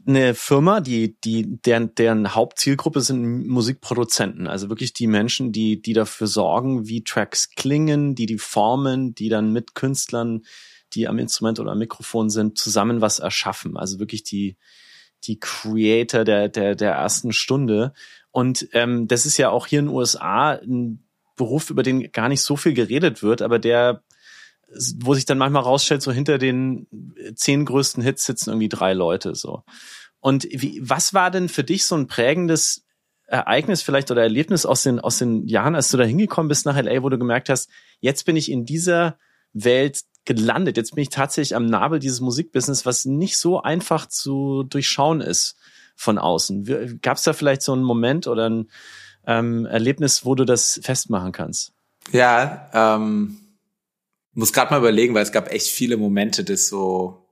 Speaker 2: eine Firma, die, die, deren, deren Hauptzielgruppe sind Musikproduzenten. Also wirklich die Menschen, die, die dafür sorgen, wie Tracks klingen, die die formen, die dann mit Künstlern, die am Instrument oder am Mikrofon sind, zusammen was erschaffen. Also wirklich die, die Creator der, der, der ersten Stunde. Und ähm, das ist ja auch hier in den USA ein Beruf, über den gar nicht so viel geredet wird, aber der wo sich dann manchmal rausstellt, so hinter den zehn größten Hits sitzen irgendwie drei Leute so. Und wie, was war denn für dich so ein prägendes Ereignis vielleicht oder Erlebnis aus den, aus den Jahren, als du da hingekommen bist nach LA, wo du gemerkt hast, jetzt bin ich in dieser Welt gelandet, jetzt bin ich tatsächlich am Nabel dieses Musikbusiness, was nicht so einfach zu durchschauen ist von außen. Gab es da vielleicht so einen Moment oder ein ähm, Erlebnis, wo du das festmachen kannst?
Speaker 3: Ja, ähm, muss gerade mal überlegen, weil es gab echt viele Momente des so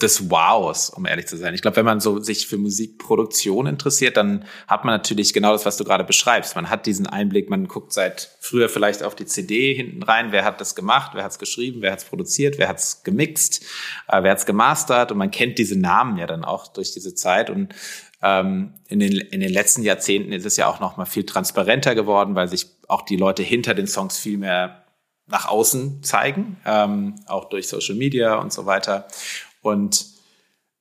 Speaker 3: des Wows, um ehrlich zu sein. Ich glaube, wenn man so sich für Musikproduktion interessiert, dann hat man natürlich genau das, was du gerade beschreibst. Man hat diesen Einblick, man guckt seit früher vielleicht auf die CD hinten rein, wer hat das gemacht, wer hat es geschrieben, wer hat es produziert, wer hat es gemixt, äh, wer hat es gemastert und man kennt diese Namen ja dann auch durch diese Zeit und ähm, in, den, in den letzten Jahrzehnten ist es ja auch noch mal viel transparenter geworden, weil sich auch die Leute hinter den Songs viel mehr nach außen zeigen, ähm, auch durch Social Media und so weiter. Und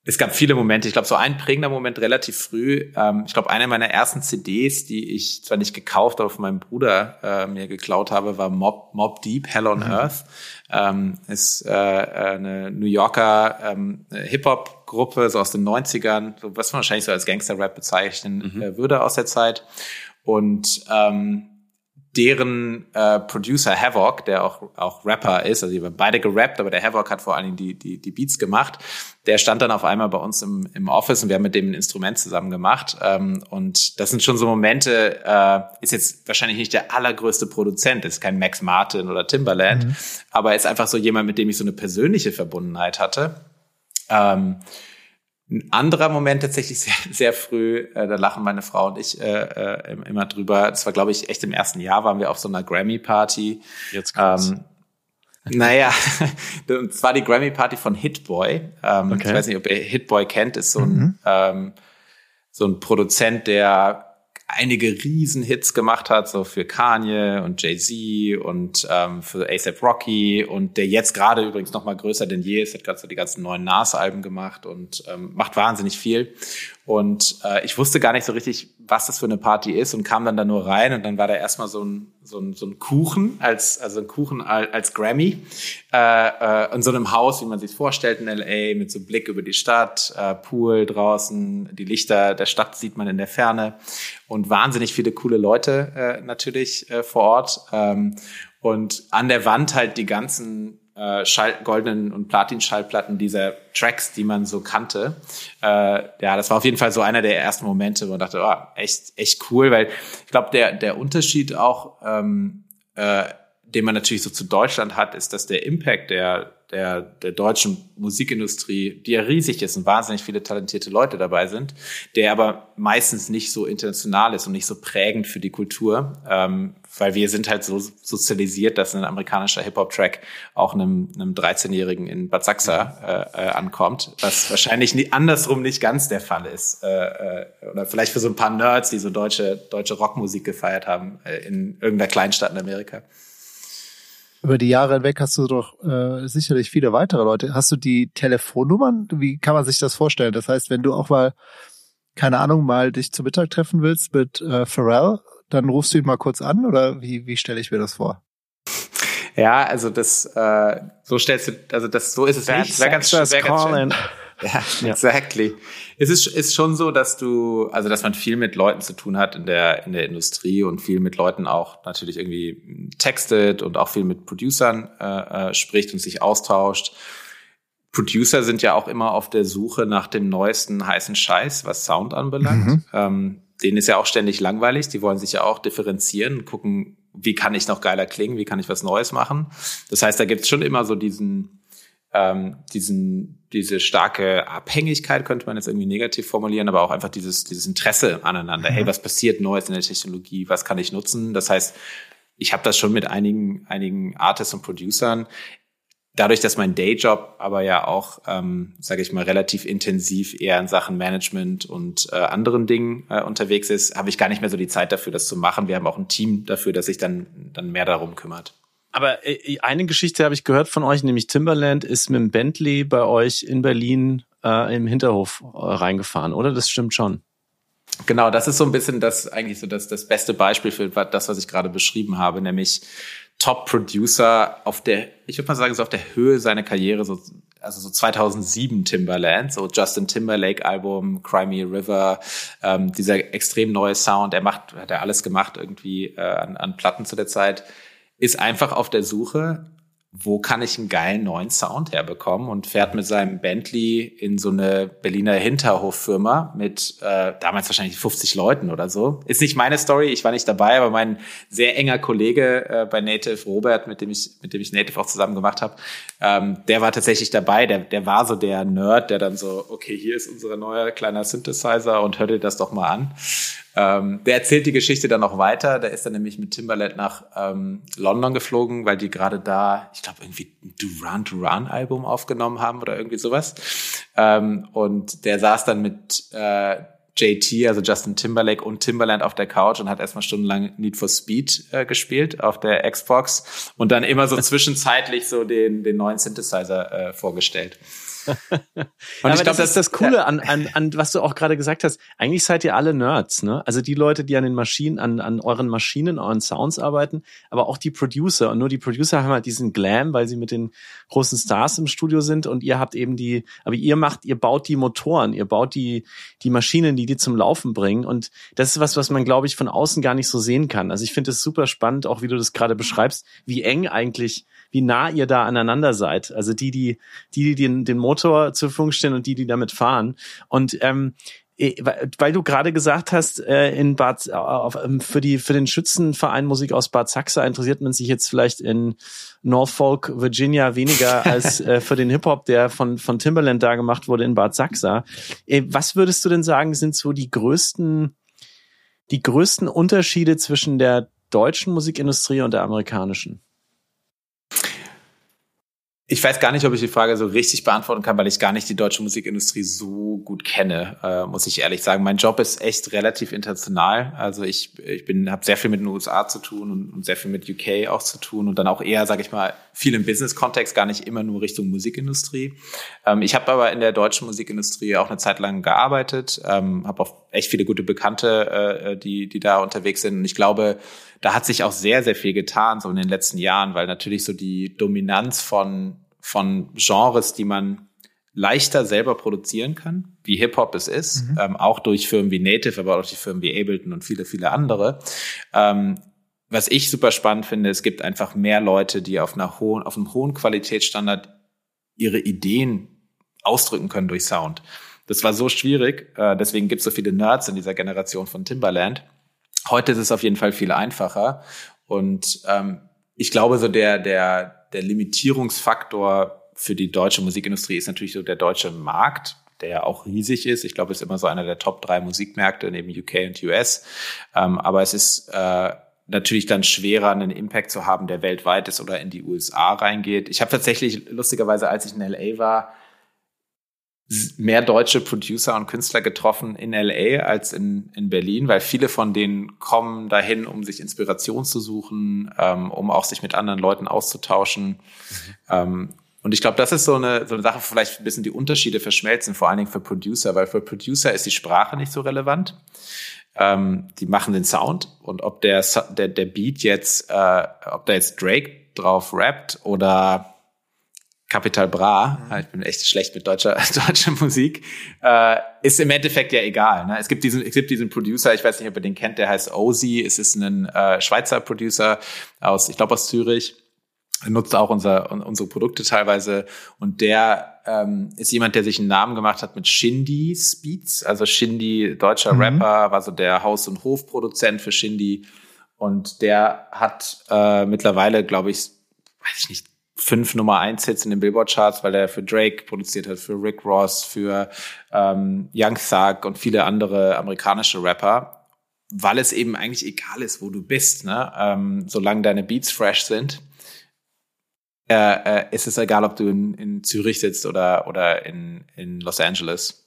Speaker 3: es gab viele Momente. Ich glaube, so ein prägender Moment relativ früh. Ähm, ich glaube, eine meiner ersten CDs, die ich zwar nicht gekauft, aber von meinem Bruder äh, mir geklaut habe, war Mob, Mob Deep, Hell on mhm. Earth. Ähm, ist äh, eine New Yorker ähm, Hip-Hop-Gruppe, so aus den 90ern, so, was man wahrscheinlich so als Gangster-Rap bezeichnen mhm. äh, würde aus der Zeit. Und ähm, deren äh, Producer Havoc, der auch, auch Rapper ist, also die haben beide gerappt, aber der Havoc hat vor allen Dingen die, die, die Beats gemacht. Der stand dann auf einmal bei uns im, im Office und wir haben mit dem ein Instrument zusammen gemacht. Ähm, und das sind schon so Momente, äh, ist jetzt wahrscheinlich nicht der allergrößte Produzent, ist kein Max Martin oder Timbaland, mhm. aber ist einfach so jemand, mit dem ich so eine persönliche Verbundenheit hatte. Ähm, ein anderer Moment tatsächlich sehr, sehr früh, äh, da lachen meine Frau und ich äh, äh, immer drüber. Das war, glaube ich, echt im ersten Jahr waren wir auf so einer Grammy-Party.
Speaker 2: Jetzt kommt's. Ähm,
Speaker 3: naja, und zwar die Grammy-Party von Hitboy. Ähm, okay. Ich weiß nicht, ob ihr Hitboy kennt, ist so ein, mhm. ähm, so ein Produzent, der einige Riesenhits gemacht hat, so für Kanye und Jay-Z und ähm, für ASAP Rocky und der jetzt gerade übrigens noch mal größer denn je ist, hat gerade so die ganzen neuen Nas-Alben gemacht und ähm, macht wahnsinnig viel. Und äh, ich wusste gar nicht so richtig, was das für eine Party ist und kam dann da nur rein und dann war da erstmal so ein, so ein, so ein Kuchen als, also ein Kuchen als Grammy äh, äh, in so einem Haus, wie man sich vorstellt in LA, mit so einem Blick über die Stadt, äh, Pool draußen, die Lichter der Stadt sieht man in der Ferne und wahnsinnig viele coole Leute äh, natürlich äh, vor Ort. Ähm, und an der Wand halt die ganzen äh, Schall, goldenen und Platin-Schallplatten dieser Tracks, die man so kannte. Äh, ja, das war auf jeden Fall so einer der ersten Momente, wo man dachte, oh, echt, echt cool, weil ich glaube, der, der Unterschied auch, ähm, äh, den man natürlich so zu Deutschland hat, ist, dass der Impact der der, der deutschen Musikindustrie, die ja riesig ist und wahnsinnig viele talentierte Leute dabei sind, der aber meistens nicht so international ist und nicht so prägend für die Kultur, ähm, weil wir sind halt so sozialisiert, dass ein amerikanischer Hip-Hop-Track auch einem, einem 13-Jährigen in Bad Sachsa äh, äh, ankommt, was wahrscheinlich nie, andersrum nicht ganz der Fall ist. Äh, äh, oder vielleicht für so ein paar Nerds, die so deutsche, deutsche Rockmusik gefeiert haben äh, in irgendeiner Kleinstadt in Amerika
Speaker 1: über die Jahre hinweg hast du doch äh, sicherlich viele weitere Leute. Hast du die Telefonnummern? Wie kann man sich das vorstellen? Das heißt, wenn du auch mal, keine Ahnung, mal dich zu Mittag treffen willst mit äh, Pharrell, dann rufst du ihn mal kurz an oder wie, wie stelle ich mir das vor?
Speaker 3: Ja, also das äh, so stellst du, also das so ist es nicht. Wäre
Speaker 2: ganz, wär ganz schön.
Speaker 3: Ja, exactly. Es ist, ist schon so, dass du, also dass man viel mit Leuten zu tun hat in der, in der Industrie und viel mit Leuten auch natürlich irgendwie textet und auch viel mit Producern äh, äh, spricht und sich austauscht. Producer sind ja auch immer auf der Suche nach dem neuesten heißen Scheiß, was Sound anbelangt. Mhm. Ähm, denen ist ja auch ständig langweilig. Die wollen sich ja auch differenzieren, gucken, wie kann ich noch geiler klingen, wie kann ich was Neues machen. Das heißt, da gibt's schon immer so diesen, ähm, diesen, diese starke Abhängigkeit könnte man jetzt irgendwie negativ formulieren, aber auch einfach dieses, dieses Interesse aneinander. Mhm. Hey, was passiert Neues in der Technologie? Was kann ich nutzen? Das heißt, ich habe das schon mit einigen, einigen Artists und Producern. Dadurch, dass mein Dayjob aber ja auch, ähm, sage ich mal, relativ intensiv eher in Sachen Management und äh, anderen Dingen äh, unterwegs ist, habe ich gar nicht mehr so die Zeit dafür, das zu machen. Wir haben auch ein Team dafür, das sich dann, dann mehr darum kümmert.
Speaker 2: Aber äh, eine Geschichte habe ich gehört von euch, nämlich Timberland ist mit dem Bentley bei euch in Berlin äh, im Hinterhof äh, reingefahren, oder? Das stimmt schon.
Speaker 3: Genau, das ist so ein bisschen das eigentlich so das, das beste Beispiel für das, was ich gerade beschrieben habe, nämlich Top-Producer auf der, ich würde mal sagen, so auf der Höhe seiner Karriere, so, also so 2007 Timberland, so Justin Timberlake Album, Crimey River, ähm, dieser extrem neue Sound, er macht, hat er alles gemacht irgendwie äh, an, an Platten zu der Zeit ist einfach auf der Suche, wo kann ich einen geilen neuen Sound herbekommen und fährt mit seinem Bentley in so eine Berliner Hinterhoffirma mit äh, damals wahrscheinlich 50 Leuten oder so. Ist nicht meine Story, ich war nicht dabei, aber mein sehr enger Kollege äh, bei Native, Robert, mit dem ich mit dem ich Native auch zusammen gemacht habe, ähm, der war tatsächlich dabei. Der der war so der Nerd, der dann so, okay, hier ist unser neuer kleiner Synthesizer und hör dir das doch mal an. Ähm, der erzählt die Geschichte dann noch weiter. Der ist dann nämlich mit Timberland nach ähm, London geflogen, weil die gerade da, ich glaube, irgendwie ein Duran Duran Album aufgenommen haben oder irgendwie sowas. Ähm, und der saß dann mit äh, JT, also Justin Timberlake und Timberland auf der Couch und hat erstmal stundenlang Need for Speed äh, gespielt auf der Xbox und dann immer so zwischenzeitlich so den, den neuen Synthesizer äh, vorgestellt.
Speaker 2: Und Aber ich glaube, das ist das Coole an, an, an, was du auch gerade gesagt hast. Eigentlich seid ihr alle Nerds, ne? Also die Leute, die an den Maschinen, an, an euren Maschinen, euren Sounds arbeiten, aber auch die Producer. Und nur die Producer haben halt diesen Glam, weil sie mit den großen Stars im Studio sind und ihr habt eben die, aber ihr macht, ihr baut die Motoren, ihr baut die, die Maschinen, die die zum Laufen bringen. Und das ist was, was man, glaube ich, von außen gar nicht so sehen kann. Also ich finde es super spannend, auch wie du das gerade beschreibst, wie eng eigentlich wie nah ihr da aneinander seid. Also die, die, die, die den, den Motor zur Verfügung stellen und die, die damit fahren. Und ähm, eh, weil du gerade gesagt hast, äh, in Bad auf, ähm, für die für den Schützenverein Musik aus Bad Saxa interessiert man sich jetzt vielleicht in Norfolk, Virginia weniger als äh, für den Hip Hop, der von von Timberland da gemacht wurde in Bad. Äh, was würdest du denn sagen, sind so die größten die größten Unterschiede zwischen der deutschen Musikindustrie und der amerikanischen?
Speaker 3: Ich weiß gar nicht, ob ich die Frage so richtig beantworten kann, weil ich gar nicht die deutsche Musikindustrie so gut kenne, äh, muss ich ehrlich sagen. Mein Job ist echt relativ international. Also ich, ich bin, habe sehr viel mit den USA zu tun und, und sehr viel mit UK auch zu tun und dann auch eher, sage ich mal, viel im Business-Kontext, gar nicht immer nur Richtung Musikindustrie. Ähm, ich habe aber in der deutschen Musikindustrie auch eine Zeit lang gearbeitet, ähm, habe auch echt viele gute Bekannte, äh, die, die da unterwegs sind. Und ich glaube, da hat sich auch sehr, sehr viel getan, so in den letzten Jahren, weil natürlich so die Dominanz von, von Genres, die man leichter selber produzieren kann, wie Hip-Hop es ist, mhm. ähm, auch durch Firmen wie Native, aber auch durch Firmen wie Ableton und viele, viele andere. Ähm, was ich super spannend finde, es gibt einfach mehr Leute, die auf einer hohen, auf einem hohen Qualitätsstandard ihre Ideen ausdrücken können durch Sound. Das war so schwierig, äh, deswegen gibt es so viele Nerds in dieser Generation von Timberland. Heute ist es auf jeden Fall viel einfacher. Und ähm, ich glaube, so der, der, der Limitierungsfaktor für die deutsche Musikindustrie ist natürlich so der deutsche Markt, der ja auch riesig ist. Ich glaube, es ist immer so einer der Top drei Musikmärkte neben UK und US. Ähm, aber es ist äh, natürlich dann schwerer, einen Impact zu haben, der weltweit ist oder in die USA reingeht. Ich habe tatsächlich, lustigerweise, als ich in LA war, mehr deutsche Producer und Künstler getroffen in LA als in, in Berlin, weil viele von denen kommen dahin, um sich Inspiration zu suchen, ähm, um auch sich mit anderen Leuten auszutauschen. Mhm. Ähm, und ich glaube, das ist so eine, so eine Sache, vielleicht ein bisschen die Unterschiede verschmelzen, vor allen Dingen für Producer, weil für Producer ist die Sprache nicht so relevant. Ähm, die machen den Sound und ob der, der, der Beat jetzt, äh, ob da jetzt Drake drauf rappt oder Capital Bra, ich bin echt schlecht mit deutscher, deutscher Musik, äh, ist im Endeffekt ja egal. Ne? Es gibt diesen, es gibt diesen Producer, ich weiß nicht, ob ihr den kennt, der heißt Ozzy. Es ist ein äh, Schweizer Producer aus, ich glaube aus Zürich. Er nutzt auch unser, unsere Produkte teilweise und der ähm, ist jemand, der sich einen Namen gemacht hat mit Shindy Speeds. Also Shindy, deutscher mhm. Rapper, war so der Haus- und Hofproduzent für Shindy und der hat äh, mittlerweile, glaube ich, weiß ich nicht, fünf Nummer eins Hits in den Billboard Charts, weil er für Drake produziert hat, für Rick Ross, für ähm, Young Thug und viele andere amerikanische Rapper, weil es eben eigentlich egal ist, wo du bist, ne? ähm, solange deine Beats fresh sind. Äh, äh, ist es egal, ob du in, in Zürich sitzt oder, oder in, in Los Angeles.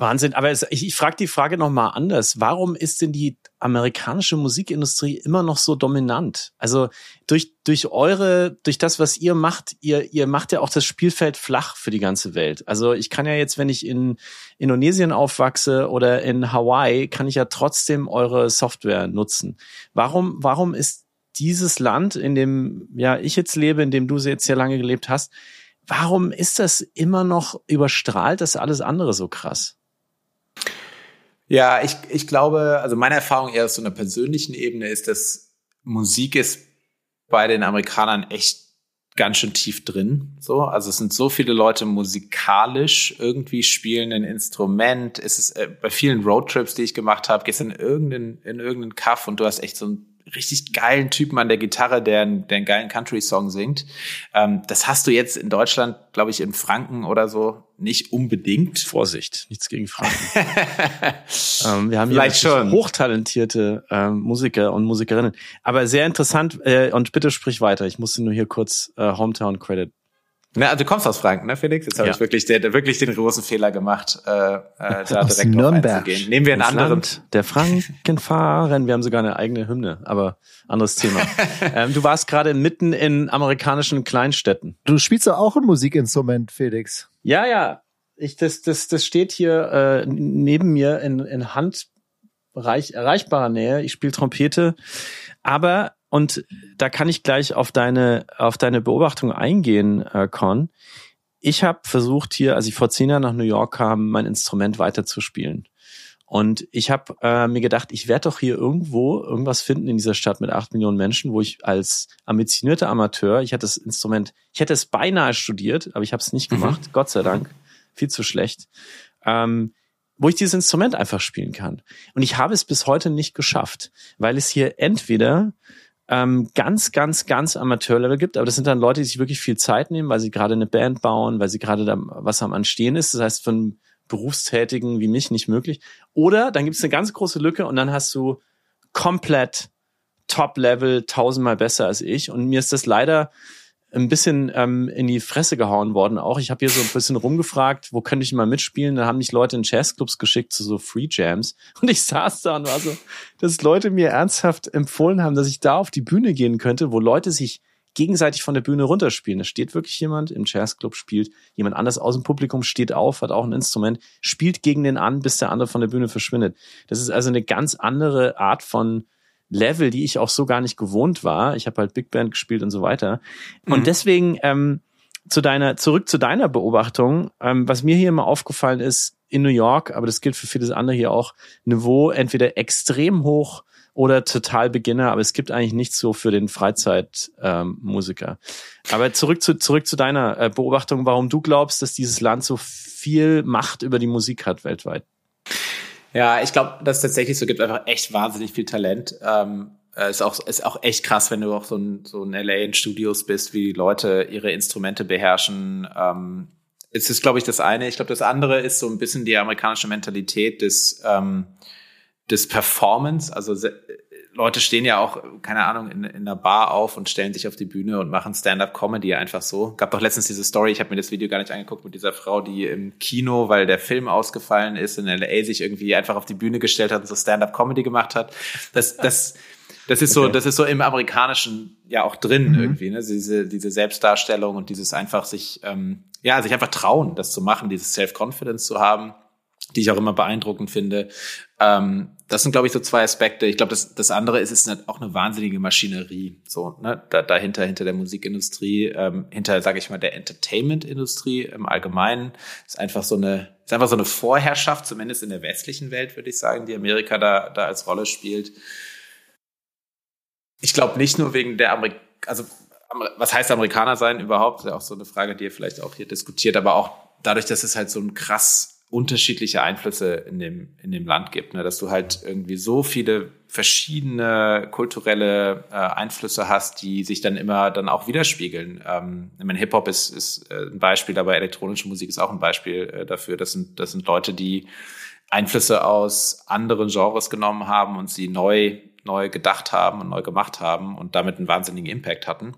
Speaker 2: Wahnsinn, aber es, ich, ich frage die Frage nochmal anders. Warum ist denn die amerikanische Musikindustrie immer noch so dominant? Also durch, durch eure, durch das, was ihr macht, ihr, ihr macht ja auch das Spielfeld flach für die ganze Welt. Also ich kann ja jetzt, wenn ich in Indonesien aufwachse oder in Hawaii, kann ich ja trotzdem eure Software nutzen. Warum, warum ist dieses Land, in dem ja ich jetzt lebe, in dem du jetzt sehr lange gelebt hast, warum ist das immer noch überstrahlt, das alles andere so krass?
Speaker 3: Ja, ich, ich glaube, also meine Erfahrung eher aus so einer persönlichen Ebene ist, dass Musik ist bei den Amerikanern echt ganz schön tief drin. So, also es sind so viele Leute musikalisch irgendwie spielen ein Instrument. Es ist äh, bei vielen Roadtrips, die ich gemacht habe, gehst in irgendeinen in irgendeinen Kaff und du hast echt so ein richtig geilen Typen an der Gitarre, der, der einen geilen Country-Song singt. Ähm, das hast du jetzt in Deutschland, glaube ich, in Franken oder so nicht unbedingt.
Speaker 2: Vorsicht, nichts gegen Franken. ähm, wir haben hier schon. hochtalentierte ähm, Musiker und Musikerinnen. Aber sehr interessant äh, und bitte sprich weiter. Ich musste nur hier kurz äh, Hometown Credit
Speaker 3: na, also du kommst aus Franken, ne, Felix? Jetzt habe ja. ich wirklich, der, wirklich den großen Fehler gemacht, äh, äh, da
Speaker 1: aus direkt Nürnberg.
Speaker 3: einzugehen. Nehmen wir einen anderen. Land
Speaker 2: der Frankenfahren. Wir haben sogar eine eigene Hymne, aber anderes Thema. ähm, du warst gerade mitten in amerikanischen Kleinstädten.
Speaker 1: Du spielst doch auch ein Musikinstrument, Felix.
Speaker 2: Ja, ja. Ich, das, das, das steht hier äh, neben mir in, in handreich erreichbarer Nähe. Ich spiele Trompete, aber und da kann ich gleich auf deine, auf deine Beobachtung eingehen, äh, Con. Ich habe versucht hier, als ich vor zehn Jahren nach New York kam, mein Instrument weiterzuspielen. Und ich habe äh, mir gedacht, ich werde doch hier irgendwo irgendwas finden in dieser Stadt mit acht Millionen Menschen, wo ich als ambitionierter Amateur, ich hätte das Instrument, ich hätte es beinahe studiert, aber ich habe es nicht mhm. gemacht, mhm. Gott sei Dank, viel zu schlecht, ähm, wo ich dieses Instrument einfach spielen kann. Und ich habe es bis heute nicht geschafft, weil es hier entweder ähm, ganz, ganz, ganz Amateurlevel gibt. Aber das sind dann Leute, die sich wirklich viel Zeit nehmen, weil sie gerade eine Band bauen, weil sie gerade da was am Anstehen ist. Das heißt, von Berufstätigen wie mich nicht möglich. Oder dann gibt es eine ganz große Lücke und dann hast du komplett Top-Level, tausendmal besser als ich. Und mir ist das leider ein bisschen ähm, in die Fresse gehauen worden auch. Ich habe hier so ein bisschen rumgefragt, wo könnte ich mal mitspielen? Dann haben mich Leute in Jazzclubs geschickt zu so Free Jams und ich saß da und war so, dass Leute mir ernsthaft empfohlen haben, dass ich da auf die Bühne gehen könnte, wo Leute sich gegenseitig von der Bühne runterspielen. Da steht wirklich jemand im Jazzclub, spielt jemand anders aus dem Publikum, steht auf, hat auch ein Instrument, spielt gegen den an, bis der andere von der Bühne verschwindet. Das ist also eine ganz andere Art von Level, die ich auch so gar nicht gewohnt war. Ich habe halt Big Band gespielt und so weiter. Mhm. Und deswegen ähm, zu deiner, zurück zu deiner Beobachtung, ähm, was mir hier immer aufgefallen ist, in New York, aber das gilt für vieles andere hier auch, Niveau entweder extrem hoch oder total Beginner, aber es gibt eigentlich nichts so für den Freizeitmusiker. Ähm, aber zurück zu, zurück zu deiner äh, Beobachtung, warum du glaubst, dass dieses Land so viel Macht über die Musik hat weltweit.
Speaker 3: Ja, ich glaube, dass es tatsächlich so gibt einfach echt wahnsinnig viel Talent. Ähm, äh, ist auch ist auch echt krass, wenn du auch so ein so ein LA in Studios bist, wie die Leute ihre Instrumente beherrschen. Ähm, es ist, glaube ich, das eine. Ich glaube, das andere ist so ein bisschen die amerikanische Mentalität des ähm, des Performance. Also Leute stehen ja auch, keine Ahnung, in, in einer Bar auf und stellen sich auf die Bühne und machen Stand-up-Comedy einfach so. Gab doch letztens diese Story, ich habe mir das Video gar nicht angeguckt, mit dieser Frau, die im Kino, weil der Film ausgefallen ist, in LA sich irgendwie einfach auf die Bühne gestellt hat und so Stand-up-Comedy gemacht hat. Das, das, das ist okay. so, das ist so im Amerikanischen ja auch drin mhm. irgendwie, ne? Diese, diese Selbstdarstellung und dieses einfach sich, ähm, ja, sich einfach trauen, das zu machen, dieses Self-Confidence zu haben. die ich auch immer beeindruckend finde. Ähm, das sind, glaube ich, so zwei Aspekte. Ich glaube, das, das andere ist, ist auch eine wahnsinnige Maschinerie. So, ne, da, dahinter, hinter der Musikindustrie, ähm, hinter, sage ich mal, der Entertainment-Industrie im Allgemeinen ist einfach so eine, ist einfach so eine Vorherrschaft, zumindest in der westlichen Welt, würde ich sagen, die Amerika da, da als Rolle spielt. Ich glaube nicht nur wegen der Amerik also was heißt Amerikaner sein überhaupt? Das ist ja auch so eine Frage, die ihr vielleicht auch hier diskutiert, aber auch dadurch, dass es halt so ein krass unterschiedliche Einflüsse in dem, in dem Land gibt, ne? dass du halt irgendwie so viele verschiedene kulturelle äh, Einflüsse hast, die sich dann immer dann auch widerspiegeln. Ähm, ich meine, Hip-Hop ist, ist äh, ein Beispiel, aber elektronische Musik ist auch ein Beispiel äh, dafür. Das sind, das sind Leute, die Einflüsse aus anderen Genres genommen haben und sie neu neu gedacht haben und neu gemacht haben und damit einen wahnsinnigen Impact hatten.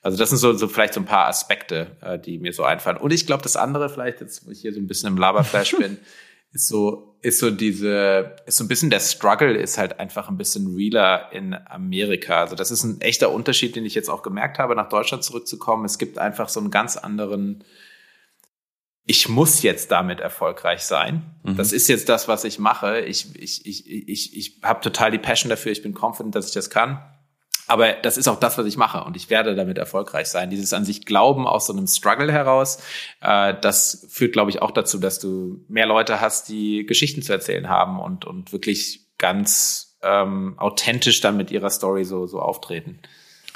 Speaker 3: Also das sind so, so vielleicht so ein paar Aspekte, äh, die mir so einfallen. Und ich glaube, das andere vielleicht, jetzt wo ich hier so ein bisschen im Laberflash bin, ist so, ist so diese, ist so ein bisschen der Struggle ist halt einfach ein bisschen realer in Amerika. Also das ist ein echter Unterschied, den ich jetzt auch gemerkt habe, nach Deutschland zurückzukommen. Es gibt einfach so einen ganz anderen, ich muss jetzt damit erfolgreich sein. Mhm. Das ist jetzt das, was ich mache. Ich, ich, ich, ich, ich habe total die Passion dafür. Ich bin confident, dass ich das kann. Aber das ist auch das, was ich mache und ich werde damit erfolgreich sein. Dieses an sich Glauben aus so einem Struggle heraus, äh, das führt, glaube ich, auch dazu, dass du mehr Leute hast, die Geschichten zu erzählen haben und, und wirklich ganz ähm, authentisch dann mit ihrer Story so, so auftreten.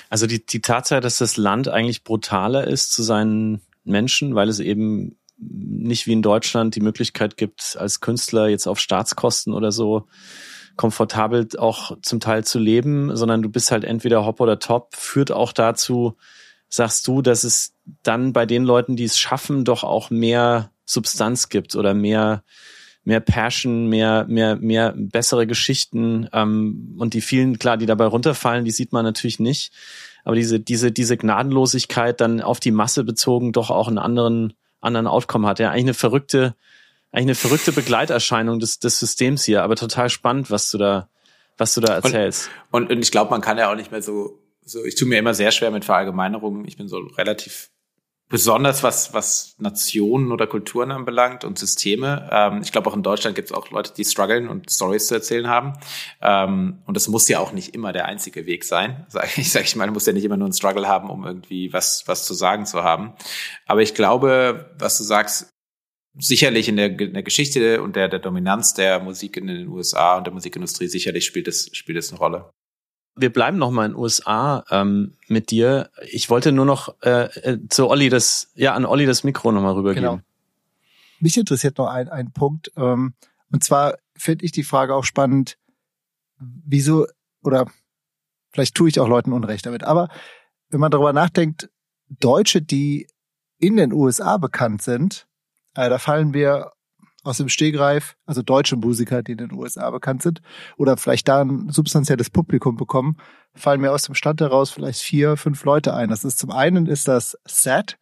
Speaker 2: Also die, die Tatsache, dass das Land eigentlich brutaler ist zu seinen Menschen, weil es eben nicht wie in Deutschland die Möglichkeit gibt, als Künstler jetzt auf Staatskosten oder so komfortabel auch zum Teil zu leben, sondern du bist halt entweder Hop oder Top, führt auch dazu, sagst du, dass es dann bei den Leuten, die es schaffen, doch auch mehr Substanz gibt oder mehr mehr Passion, mehr mehr mehr bessere Geschichten ähm, und die vielen klar, die dabei runterfallen, die sieht man natürlich nicht, aber diese diese diese Gnadenlosigkeit dann auf die Masse bezogen doch auch einen anderen anderen Outcome hat. Ja, eigentlich eine verrückte, eigentlich eine verrückte Begleiterscheinung des, des Systems hier, aber total spannend, was du da, was du da erzählst.
Speaker 3: Und, und, und ich glaube, man kann ja auch nicht mehr so, so, ich tue mir immer sehr schwer mit Verallgemeinerungen. Ich bin so relativ besonders was, was Nationen oder Kulturen anbelangt und Systeme. Ähm, ich glaube, auch in Deutschland gibt es auch Leute, die strugglen und Stories zu erzählen haben. Ähm, und das muss ja auch nicht immer der einzige Weg sein. Sag ich, sag ich mal, du musst ja nicht immer nur einen Struggle haben, um irgendwie was, was zu sagen zu haben. Aber ich glaube, was du sagst, sicherlich in der, in der Geschichte und der, der Dominanz der Musik in den USA und der Musikindustrie sicherlich spielt es, spielt es eine Rolle
Speaker 2: wir bleiben noch mal in den USA ähm, mit dir. Ich wollte nur noch äh, äh, zu Olli das, ja, an Olli das Mikro noch mal rübergeben. Genau.
Speaker 1: Mich interessiert noch ein, ein Punkt. Ähm, und zwar finde ich die Frage auch spannend, wieso, oder vielleicht tue ich auch Leuten Unrecht damit, aber wenn man darüber nachdenkt, Deutsche, die in den USA bekannt sind, äh, da fallen wir aus dem Stegreif, also deutsche Musiker, die in den USA bekannt sind, oder vielleicht da ein substanzielles Publikum bekommen, fallen mir aus dem Stand heraus vielleicht vier, fünf Leute ein. Das ist zum einen ist das SED,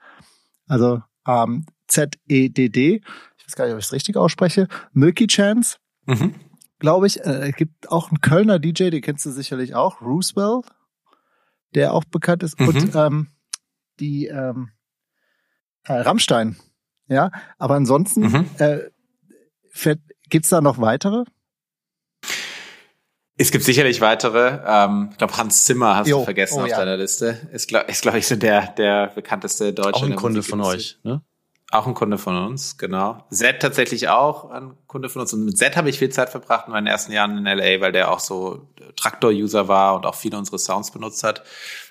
Speaker 1: also ähm, Z-E-D-D, ich weiß gar nicht, ob ich es richtig ausspreche, Milky Chance, mhm. glaube ich. Äh, gibt auch einen Kölner DJ, den kennst du sicherlich auch, Roosevelt, der auch bekannt ist, mhm. und ähm, die ähm, äh, Rammstein. Ja, aber ansonsten mhm. äh, Gibt es da noch weitere?
Speaker 3: Es gibt sicherlich weitere. Ähm, ich glaube, Hans Zimmer hast jo. du vergessen oh, auf ja. deiner Liste. Ist, glaube glaub ich, so der, der bekannteste Deutsche. Auch
Speaker 2: ein Kunde von euch, ne?
Speaker 3: Auch ein Kunde von uns, genau. Z tatsächlich auch ein Kunde von uns. Und mit Z habe ich viel Zeit verbracht in meinen ersten Jahren in LA, weil der auch so Traktor-User war und auch viele unserer Sounds benutzt hat.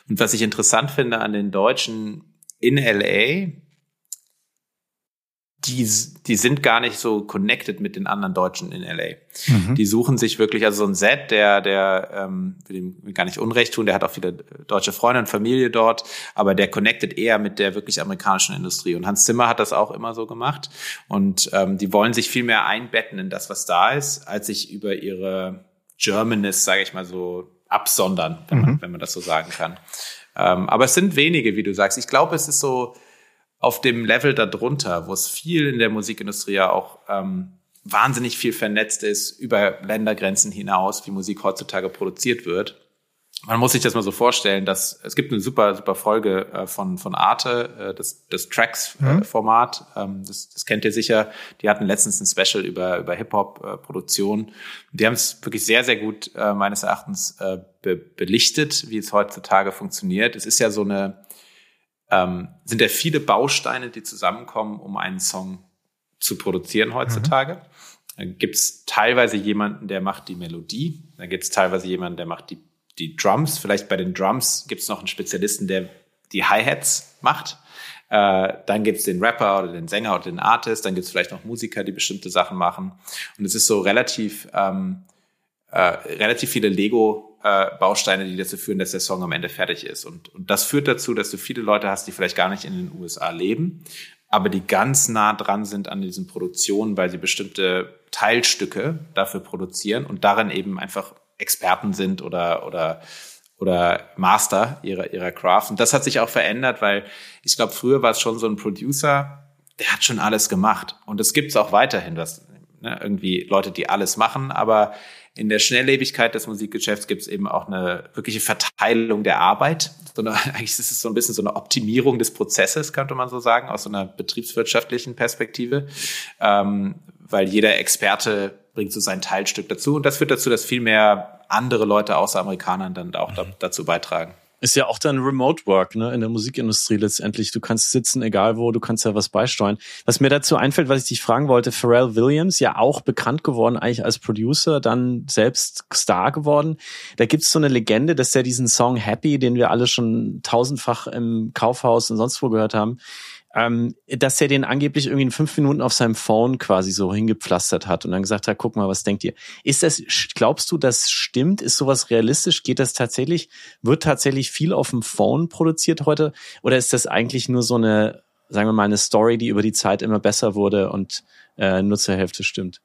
Speaker 3: Und was ich interessant finde an den Deutschen in LA, die, die sind gar nicht so connected mit den anderen Deutschen in LA. Mhm. Die suchen sich wirklich, also so ein Set, der, der ähm, will ihm gar nicht Unrecht tun, der hat auch viele deutsche Freunde und Familie dort, aber der connected eher mit der wirklich amerikanischen Industrie. Und Hans Zimmer hat das auch immer so gemacht. Und ähm, die wollen sich viel mehr einbetten in das, was da ist, als sich über ihre Germanness, sage ich mal so, absondern, wenn, man, mhm. wenn man das so sagen kann. Ähm, aber es sind wenige, wie du sagst. Ich glaube, es ist so, auf dem Level darunter, wo es viel in der Musikindustrie ja auch ähm, wahnsinnig viel vernetzt ist über Ländergrenzen hinaus, wie Musik heutzutage produziert wird. man muss sich das mal so vorstellen, dass es gibt eine super, super Folge äh, von, von Arte, äh, das, das Tracks-Format. Äh, mhm. ähm, das, das kennt ihr sicher. Die hatten letztens ein Special über, über Hip-Hop-Produktion. die haben es wirklich sehr, sehr gut äh, meines Erachtens äh, be belichtet, wie es heutzutage funktioniert. Es ist ja so eine, ähm, sind ja viele Bausteine, die zusammenkommen, um einen Song zu produzieren heutzutage. Mhm. Dann gibt es teilweise jemanden, der macht die Melodie. Dann gibt es teilweise jemanden, der macht die die Drums. Vielleicht bei den Drums gibt es noch einen Spezialisten, der die Hi-Hats macht. Äh, dann gibt es den Rapper oder den Sänger oder den Artist. Dann gibt es vielleicht noch Musiker, die bestimmte Sachen machen. Und es ist so relativ, ähm, äh, relativ viele Lego-Bausteine, die dazu führen, dass der Song am Ende fertig ist. Und, und das führt dazu, dass du viele Leute hast, die vielleicht gar nicht in den USA leben, aber die ganz nah dran sind an diesen Produktionen, weil sie bestimmte Teilstücke dafür produzieren und darin eben einfach Experten sind oder, oder, oder Master ihrer, ihrer Craft. Und das hat sich auch verändert, weil ich glaube, früher war es schon so ein Producer, der hat schon alles gemacht. Und es gibt es auch weiterhin, was ne, irgendwie Leute, die alles machen, aber in der Schnelllebigkeit des Musikgeschäfts gibt es eben auch eine wirkliche Verteilung der Arbeit. So eine, eigentlich ist es so ein bisschen so eine Optimierung des Prozesses, könnte man so sagen, aus so einer betriebswirtschaftlichen Perspektive, ähm, weil jeder Experte bringt so sein Teilstück dazu. Und das führt dazu, dass viel mehr andere Leute außer Amerikanern dann auch mhm. dazu beitragen.
Speaker 2: Ist ja auch dann Remote Work, ne, in der Musikindustrie letztendlich. Du kannst sitzen, egal wo, du kannst ja was beisteuern. Was mir dazu einfällt, was ich dich fragen wollte, Pharrell Williams, ja auch bekannt geworden eigentlich als Producer, dann selbst Star geworden. Da gibt's so eine Legende, dass der diesen Song Happy, den wir alle schon tausendfach im Kaufhaus und sonst wo gehört haben, ähm, dass er den angeblich irgendwie in fünf Minuten auf seinem Phone quasi so hingepflastert hat und dann gesagt hat, guck mal, was denkt ihr? Ist das, glaubst du, das stimmt? Ist sowas realistisch? Geht das tatsächlich? Wird tatsächlich viel auf dem Phone produziert heute? Oder ist das eigentlich nur so eine, sagen wir mal, eine Story, die über die Zeit immer besser wurde und äh, nur zur Hälfte stimmt?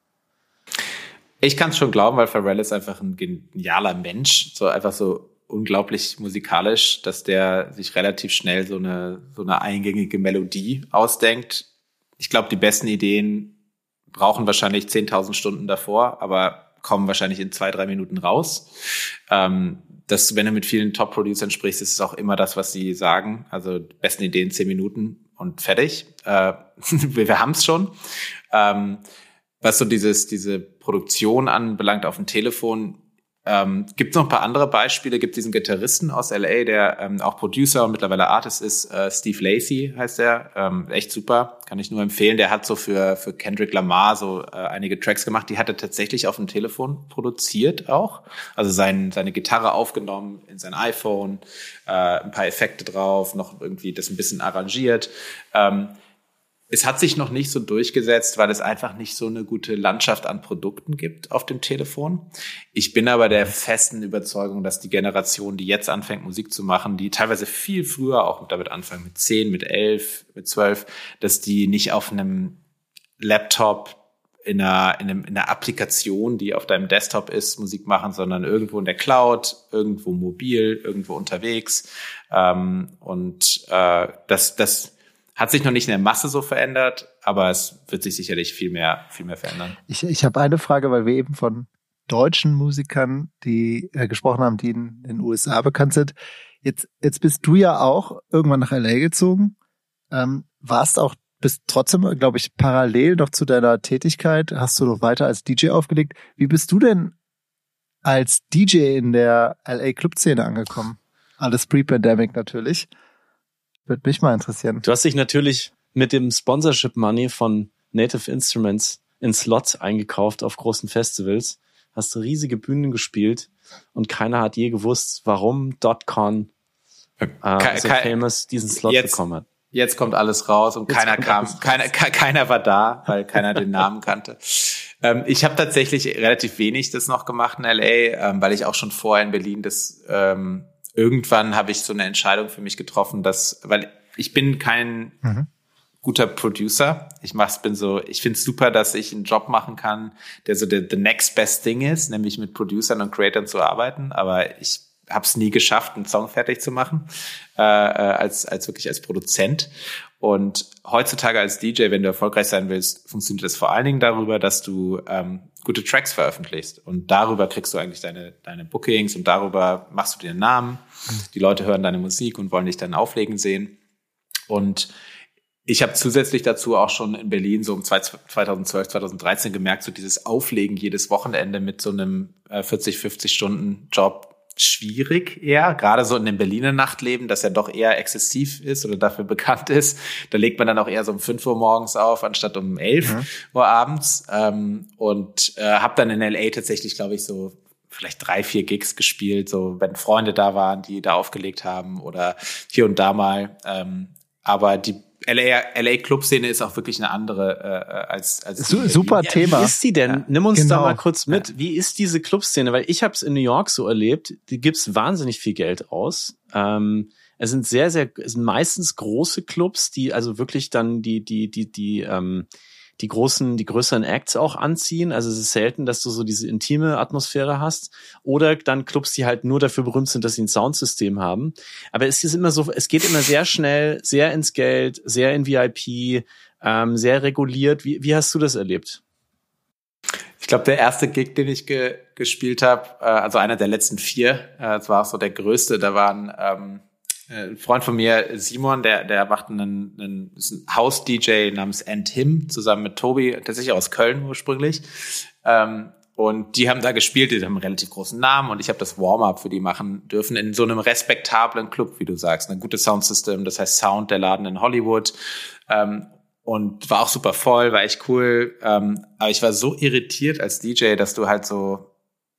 Speaker 3: Ich kann es schon glauben, weil Pharrell ist einfach ein genialer Mensch, so einfach so unglaublich musikalisch, dass der sich relativ schnell so eine, so eine eingängige Melodie ausdenkt. Ich glaube, die besten Ideen brauchen wahrscheinlich 10.000 Stunden davor, aber kommen wahrscheinlich in zwei, drei Minuten raus. Ähm, das, wenn du mit vielen Top-Producern sprichst, ist es auch immer das, was sie sagen. Also besten Ideen zehn Minuten und fertig. Äh, wir wir haben es schon. Ähm, was so dieses, diese Produktion anbelangt auf dem Telefon, ähm, gibt noch ein paar andere Beispiele. Gibt diesen Gitarristen aus LA, der ähm, auch Producer und mittlerweile Artist ist. Äh, Steve Lacey heißt er. Ähm, echt super, kann ich nur empfehlen. Der hat so für für Kendrick Lamar so äh, einige Tracks gemacht. Die hat er tatsächlich auf dem Telefon produziert auch. Also sein, seine Gitarre aufgenommen in sein iPhone, äh, ein paar Effekte drauf, noch irgendwie das ein bisschen arrangiert. Ähm, es hat sich noch nicht so durchgesetzt, weil es einfach nicht so eine gute Landschaft an Produkten gibt auf dem Telefon. Ich bin aber der festen Überzeugung, dass die Generation, die jetzt anfängt, Musik zu machen, die teilweise viel früher auch damit anfangen, mit zehn, mit elf, mit zwölf, dass die nicht auf einem Laptop in einer, in, einem, in einer Applikation, die auf deinem Desktop ist, Musik machen, sondern irgendwo in der Cloud, irgendwo mobil, irgendwo unterwegs. Ähm, und äh, das, das hat sich noch nicht in der Masse so verändert, aber es wird sich sicherlich viel mehr, viel mehr verändern.
Speaker 1: Ich, ich habe eine Frage, weil wir eben von deutschen Musikern, die äh, gesprochen haben, die in den USA bekannt sind. Jetzt, jetzt bist du ja auch irgendwann nach LA gezogen. Ähm, warst auch, bist trotzdem, glaube ich, parallel noch zu deiner Tätigkeit, hast du noch weiter als DJ aufgelegt. Wie bist du denn als DJ in der LA Clubszene angekommen? Alles pre-Pandemic natürlich. Würde mich mal interessieren.
Speaker 2: Du hast dich natürlich mit dem Sponsorship Money von Native Instruments in Slots eingekauft auf großen Festivals, hast riesige Bühnen gespielt und keiner hat je gewusst, warum DotCon äh, äh so famous diesen Slot jetzt, bekommen hat.
Speaker 3: Jetzt kommt alles raus und jetzt keiner kam, keiner, keiner war da, weil keiner den Namen kannte. Ähm, ich habe tatsächlich relativ wenig das noch gemacht in LA, ähm, weil ich auch schon vorher in Berlin das ähm, irgendwann habe ich so eine Entscheidung für mich getroffen, dass, weil ich bin kein mhm. guter Producer. Ich mach's, bin so, ich finde es super, dass ich einen Job machen kann, der so the, the next best thing ist, nämlich mit Producern und Creators zu arbeiten. Aber ich habe es nie geschafft, einen Song fertig zu machen, äh, äh, als, als wirklich als Produzent. Und heutzutage als DJ, wenn du erfolgreich sein willst, funktioniert das vor allen Dingen darüber, dass du ähm, gute Tracks veröffentlichst. Und darüber kriegst du eigentlich deine, deine Bookings und darüber machst du dir einen Namen. Die Leute hören deine Musik und wollen dich dann auflegen sehen. Und ich habe zusätzlich dazu auch schon in Berlin so um 2012, 2013 gemerkt, so dieses Auflegen jedes Wochenende mit so einem 40, 50 Stunden Job schwierig eher, gerade so in dem Berliner Nachtleben, das ja doch eher exzessiv ist oder dafür bekannt ist. Da legt man dann auch eher so um 5 Uhr morgens auf, anstatt um 11 mhm. Uhr abends. Ähm, und äh, habe dann in LA tatsächlich, glaube ich, so vielleicht drei, vier Gigs gespielt, so wenn Freunde da waren, die da aufgelegt haben oder hier und da mal. Ähm, aber die LA, LA Club-Szene ist auch wirklich eine andere äh, als, als
Speaker 1: Su super ja, Thema.
Speaker 2: Wie ist die denn? Ja, Nimm uns genau. da mal kurz mit. Wie ist diese Club-Szene? Weil ich habe es in New York so erlebt, die gibt's wahnsinnig viel Geld aus. Ähm, es sind sehr, sehr, es sind meistens große Clubs, die also wirklich dann die, die, die, die, ähm, die großen, die größeren Acts auch anziehen. Also es ist selten, dass du so diese intime Atmosphäre hast. Oder dann Clubs, die halt nur dafür berühmt sind, dass sie ein Soundsystem haben. Aber es ist immer so, es geht immer sehr schnell, sehr ins Geld, sehr in VIP, ähm, sehr reguliert. Wie, wie hast du das erlebt?
Speaker 3: Ich glaube, der erste Gig, den ich ge gespielt habe, äh, also einer der letzten vier, äh, das war auch so der größte, da waren ähm, äh, ein Freund von mir, Simon, der, der macht einen, einen, einen House-DJ namens And Him zusammen mit Tobi, tatsächlich aus Köln ursprünglich. Ähm, und die haben da gespielt, die haben einen relativ großen Namen und ich habe das Warm-up für die machen dürfen in so einem respektablen Club, wie du sagst. Ein gutes Soundsystem, das heißt Sound, der Laden in Hollywood. Ähm, und war auch super voll, war echt cool. Ähm, aber ich war so irritiert als DJ, dass du halt so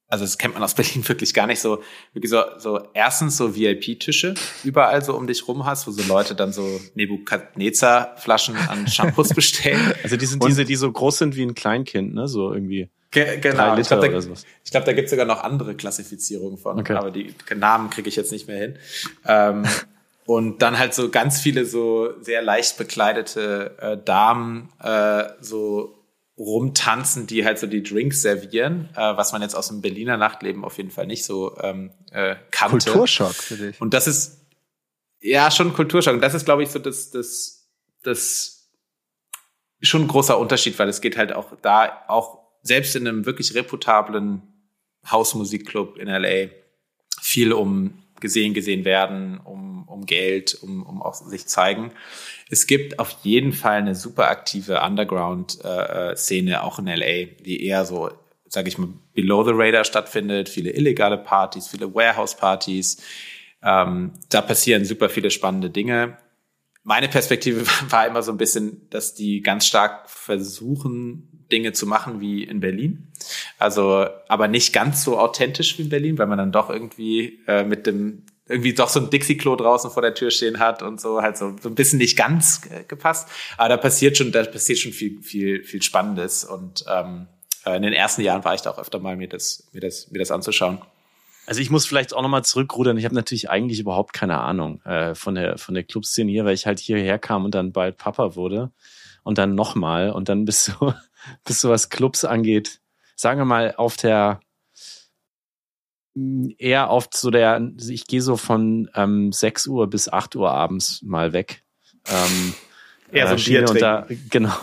Speaker 3: also das kennt man aus Berlin wirklich gar nicht so, wirklich so, so erstens so VIP-Tische überall so um dich rum hast, wo so Leute dann so Nebukadnezar-Flaschen an Shampoos bestellen.
Speaker 2: Also die sind Und diese, die so groß sind wie ein Kleinkind, ne, so irgendwie.
Speaker 3: Ge genau, ich glaube, da, ich glaub, da gibt es sogar noch andere Klassifizierungen von, okay. aber die Namen kriege ich jetzt nicht mehr hin. Ähm, und dann halt so ganz viele so sehr leicht bekleidete äh, Damen, äh, so rumtanzen, die halt so die Drinks servieren, äh, was man jetzt aus dem Berliner Nachtleben auf jeden Fall nicht so ähm, äh, kannte.
Speaker 1: Kulturschock für dich.
Speaker 3: Und das ist ja schon Kulturschock. Und das ist, glaube ich, so das, das, das schon ein großer Unterschied, weil es geht halt auch da auch selbst in einem wirklich reputablen Hausmusikclub in LA viel um gesehen, gesehen werden, um, um Geld, um, um auch sich zeigen. Es gibt auf jeden Fall eine super aktive Underground-Szene, äh, auch in LA, die eher so, sage ich mal, below the radar stattfindet. Viele illegale Partys, viele Warehouse-Partys. Ähm, da passieren super viele spannende Dinge. Meine Perspektive war immer so ein bisschen, dass die ganz stark versuchen, Dinge zu machen wie in Berlin. Also, aber nicht ganz so authentisch wie in Berlin, weil man dann doch irgendwie äh, mit dem irgendwie doch so ein Dixie-Klo draußen vor der Tür stehen hat und so halt so, so ein bisschen nicht ganz äh, gepasst. Aber da passiert schon, da passiert schon viel, viel, viel Spannendes. Und ähm, äh, in den ersten Jahren war ich da auch öfter mal, mir das, mir das, mir das anzuschauen.
Speaker 2: Also ich muss vielleicht auch nochmal zurückrudern. Ich habe natürlich eigentlich überhaupt keine Ahnung äh, von der von der Clubszene hier, weil ich halt hierher kam und dann bald Papa wurde und dann nochmal und dann bist du bis so was Clubs angeht, sagen wir mal auf der mm, eher auf so der, ich gehe so von ähm, 6 Uhr bis 8 Uhr abends mal weg. Ähm,
Speaker 3: eher so äh, Bier
Speaker 2: und da, genau.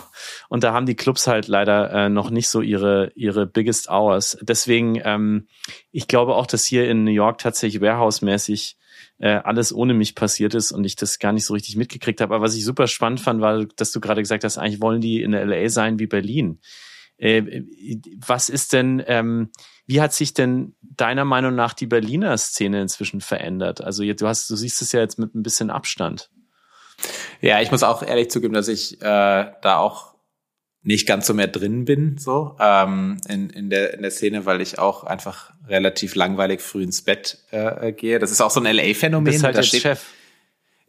Speaker 2: Und da haben die Clubs halt leider äh, noch nicht so ihre ihre biggest hours. Deswegen, ähm, ich glaube auch, dass hier in New York tatsächlich Warehouse-mäßig äh, alles ohne mich passiert ist und ich das gar nicht so richtig mitgekriegt habe. Aber was ich super spannend fand, war, dass du gerade gesagt hast, eigentlich wollen die in der LA sein wie Berlin. Äh, was ist denn, ähm, wie hat sich denn deiner Meinung nach die Berliner Szene inzwischen verändert? Also du hast, du siehst es ja jetzt mit ein bisschen Abstand.
Speaker 3: Ja, ich muss auch ehrlich zugeben, dass ich äh, da auch nicht ganz so mehr drin bin, so ähm, in, in, der, in der Szene, weil ich auch einfach relativ langweilig früh ins Bett äh, gehe. Das ist auch so ein LA-Phänomen. Das
Speaker 2: ist halt steht, Chef.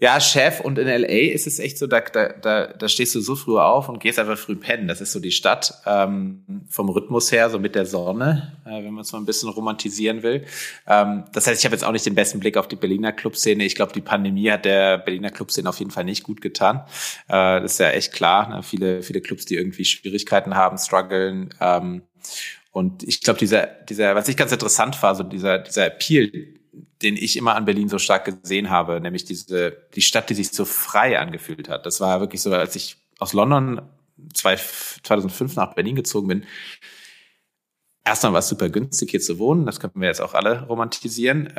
Speaker 3: Ja, Chef und in LA ist es echt so, da, da, da stehst du so früh auf und gehst einfach früh pennen. Das ist so die Stadt ähm, vom Rhythmus her, so mit der Sonne, äh, wenn man es mal ein bisschen romantisieren will. Ähm, das heißt, ich habe jetzt auch nicht den besten Blick auf die Berliner Clubszene. Ich glaube, die Pandemie hat der Berliner Clubszene auf jeden Fall nicht gut getan. Äh, das ist ja echt klar. Ne? Viele, viele Clubs, die irgendwie Schwierigkeiten haben, strugglen. Ähm, und ich glaube, dieser, dieser, was ich ganz interessant war, so dieser, dieser Appeal den ich immer an Berlin so stark gesehen habe, nämlich diese, die Stadt, die sich so frei angefühlt hat. Das war wirklich so, als ich aus London 2005 nach Berlin gezogen bin. Erstmal war es super günstig, hier zu wohnen. Das können wir jetzt auch alle romantisieren.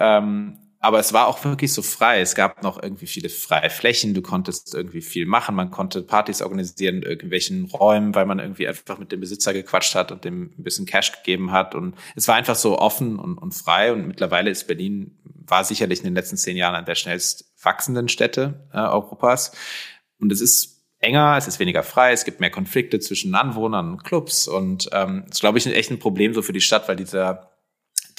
Speaker 3: Aber es war auch wirklich so frei. Es gab noch irgendwie viele freie Flächen. Du konntest irgendwie viel machen. Man konnte Partys organisieren in irgendwelchen Räumen, weil man irgendwie einfach mit dem Besitzer gequatscht hat und dem ein bisschen Cash gegeben hat. Und es war einfach so offen und, und frei. Und mittlerweile ist Berlin, war sicherlich in den letzten zehn Jahren eine der schnellst wachsenden Städte äh, Europas. Und es ist enger, es ist weniger frei, es gibt mehr Konflikte zwischen Anwohnern und Clubs. Und ähm, ist, glaube ich, echt ein Problem so für die Stadt, weil dieser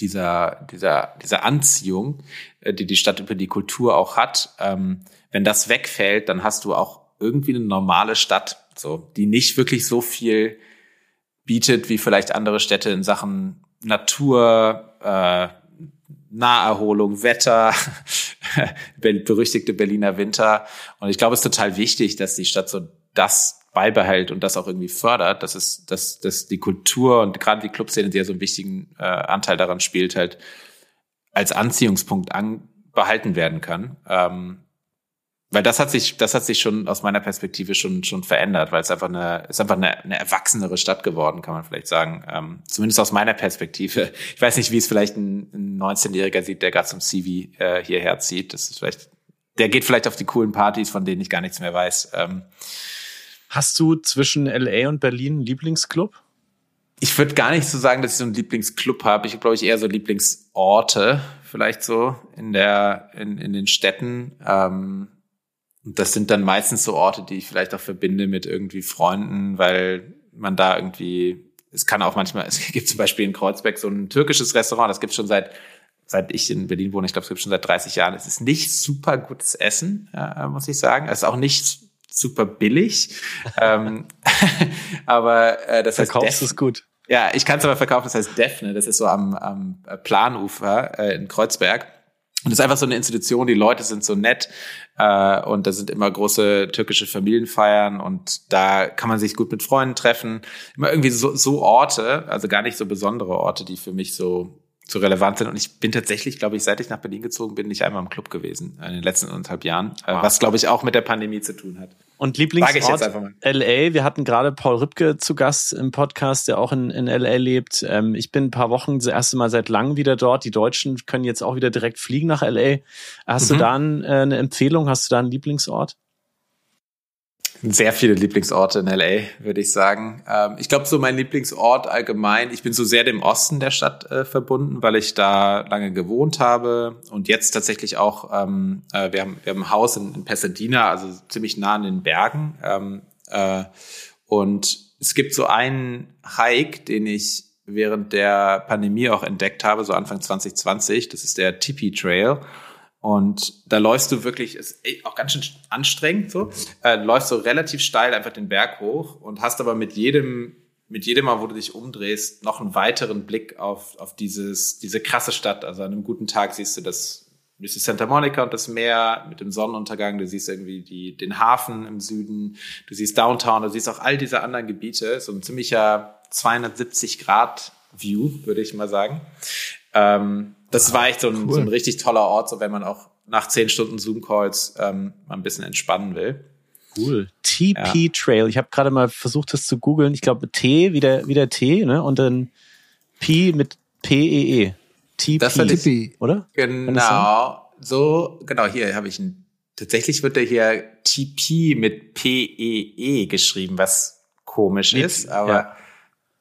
Speaker 3: dieser, dieser, dieser Anziehung, äh, die die Stadt über die Kultur auch hat, ähm, wenn das wegfällt, dann hast du auch irgendwie eine normale Stadt, so, die nicht wirklich so viel bietet wie vielleicht andere Städte in Sachen Natur, äh, Naherholung, Wetter, berüchtigte Berliner Winter. Und ich glaube, es ist total wichtig, dass die Stadt so das beibehält und das auch irgendwie fördert, dass es, dass, dass die Kultur und gerade die Clubszene, die ja so einen wichtigen äh, Anteil daran spielt, halt als Anziehungspunkt an, behalten werden kann. Ähm, weil das hat sich, das hat sich schon aus meiner Perspektive schon schon verändert, weil es einfach eine, ist einfach eine, eine erwachsenere Stadt geworden, kann man vielleicht sagen. Ähm, zumindest aus meiner Perspektive. Ich weiß nicht, wie es vielleicht ein, ein 19-Jähriger sieht, der gerade zum CV äh, hierher zieht. Das ist vielleicht, der geht vielleicht auf die coolen Partys, von denen ich gar nichts mehr weiß. Ähm,
Speaker 2: Hast du zwischen LA und Berlin einen Lieblingsclub?
Speaker 3: Ich würde gar nicht so sagen, dass ich so einen Lieblingsclub habe. Ich glaube ich, eher so Lieblingsorte, vielleicht so in der, in, in den Städten. Ähm, das sind dann meistens so Orte, die ich vielleicht auch verbinde mit irgendwie Freunden, weil man da irgendwie, es kann auch manchmal, es gibt zum Beispiel in Kreuzberg so ein türkisches Restaurant, das gibt schon seit seit ich in Berlin wohne, ich glaube, es gibt schon seit 30 Jahren. Es ist nicht super gutes Essen, äh, muss ich sagen. Es ist auch nicht super billig. ähm, aber äh, das heißt.
Speaker 2: Verkaufst es gut.
Speaker 3: Ja, ich kann es aber verkaufen, das heißt Defne, das ist so am, am Planufer äh, in Kreuzberg. Und das ist einfach so eine Institution, die Leute sind so nett äh, und da sind immer große türkische Familienfeiern und da kann man sich gut mit Freunden treffen. Immer irgendwie so, so Orte, also gar nicht so besondere Orte, die für mich so so relevant sind. Und ich bin tatsächlich, glaube ich, seit ich nach Berlin gezogen bin, nicht einmal im Club gewesen in den letzten anderthalb Jahren, äh, wow. was, glaube ich, auch mit der Pandemie zu tun hat.
Speaker 2: Und Lieblingsort LA, wir hatten gerade Paul Ripke zu Gast im Podcast, der auch in, in LA lebt. Ähm, ich bin ein paar Wochen das erste Mal seit langem wieder dort. Die Deutschen können jetzt auch wieder direkt fliegen nach LA. Hast mhm. du da ein, äh, eine Empfehlung? Hast du da einen Lieblingsort?
Speaker 3: Sehr viele Lieblingsorte in LA, würde ich sagen. Ähm, ich glaube, so mein Lieblingsort allgemein, ich bin so sehr dem Osten der Stadt äh, verbunden, weil ich da lange gewohnt habe und jetzt tatsächlich auch, ähm, äh, wir, haben, wir haben ein Haus in, in Pasadena, also ziemlich nah an den Bergen. Ähm, äh, und es gibt so einen Hike, den ich während der Pandemie auch entdeckt habe, so Anfang 2020. Das ist der Tipi Trail. Und da läufst du wirklich, ist auch ganz schön anstrengend so, äh, läufst so relativ steil einfach den Berg hoch und hast aber mit jedem, mit jedem Mal, wo du dich umdrehst, noch einen weiteren Blick auf, auf dieses, diese krasse Stadt. Also an einem guten Tag siehst du das, siehst du Santa Monica und das Meer mit dem Sonnenuntergang, du siehst irgendwie die, den Hafen im Süden, du siehst Downtown, du siehst auch all diese anderen Gebiete, so ein ziemlicher 270 Grad View, würde ich mal sagen. Ähm, das war echt so ein, cool. so ein richtig toller Ort, so wenn man auch nach zehn Stunden Zoom-Calls ähm, mal ein bisschen entspannen will.
Speaker 2: Cool. TP ja. Trail. Ich habe gerade mal versucht, das zu googeln. Ich glaube T wie der, wie der T, ne? Und dann P mit P-E-E. -E.
Speaker 3: TP. Das ich, oder? Genau. So, genau, hier habe ich ein. Tatsächlich wird der hier TP mit P-E-E -E geschrieben, was komisch ist, aber. Ja.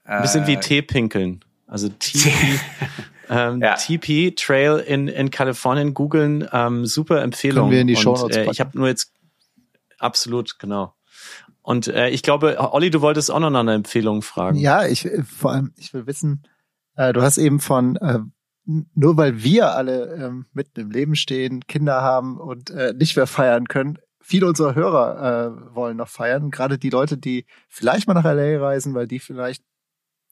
Speaker 2: Ein bisschen äh, wie T-Pinkeln. Also TP. Ähm, ja. TP Trail in, in Kalifornien googeln, ähm, super Empfehlung.
Speaker 1: Können wir in die Show Notes
Speaker 2: äh, Ich habe nur jetzt absolut genau. Und äh, ich glaube, Olli, du wolltest auch noch nach einer Empfehlung fragen.
Speaker 1: Ja, ich vor allem, ich will wissen, äh, du hast eben von äh, nur weil wir alle ähm, mitten im Leben stehen, Kinder haben und äh, nicht mehr feiern können, viele unserer Hörer äh, wollen noch feiern. Gerade die Leute, die vielleicht mal nach LA reisen, weil die vielleicht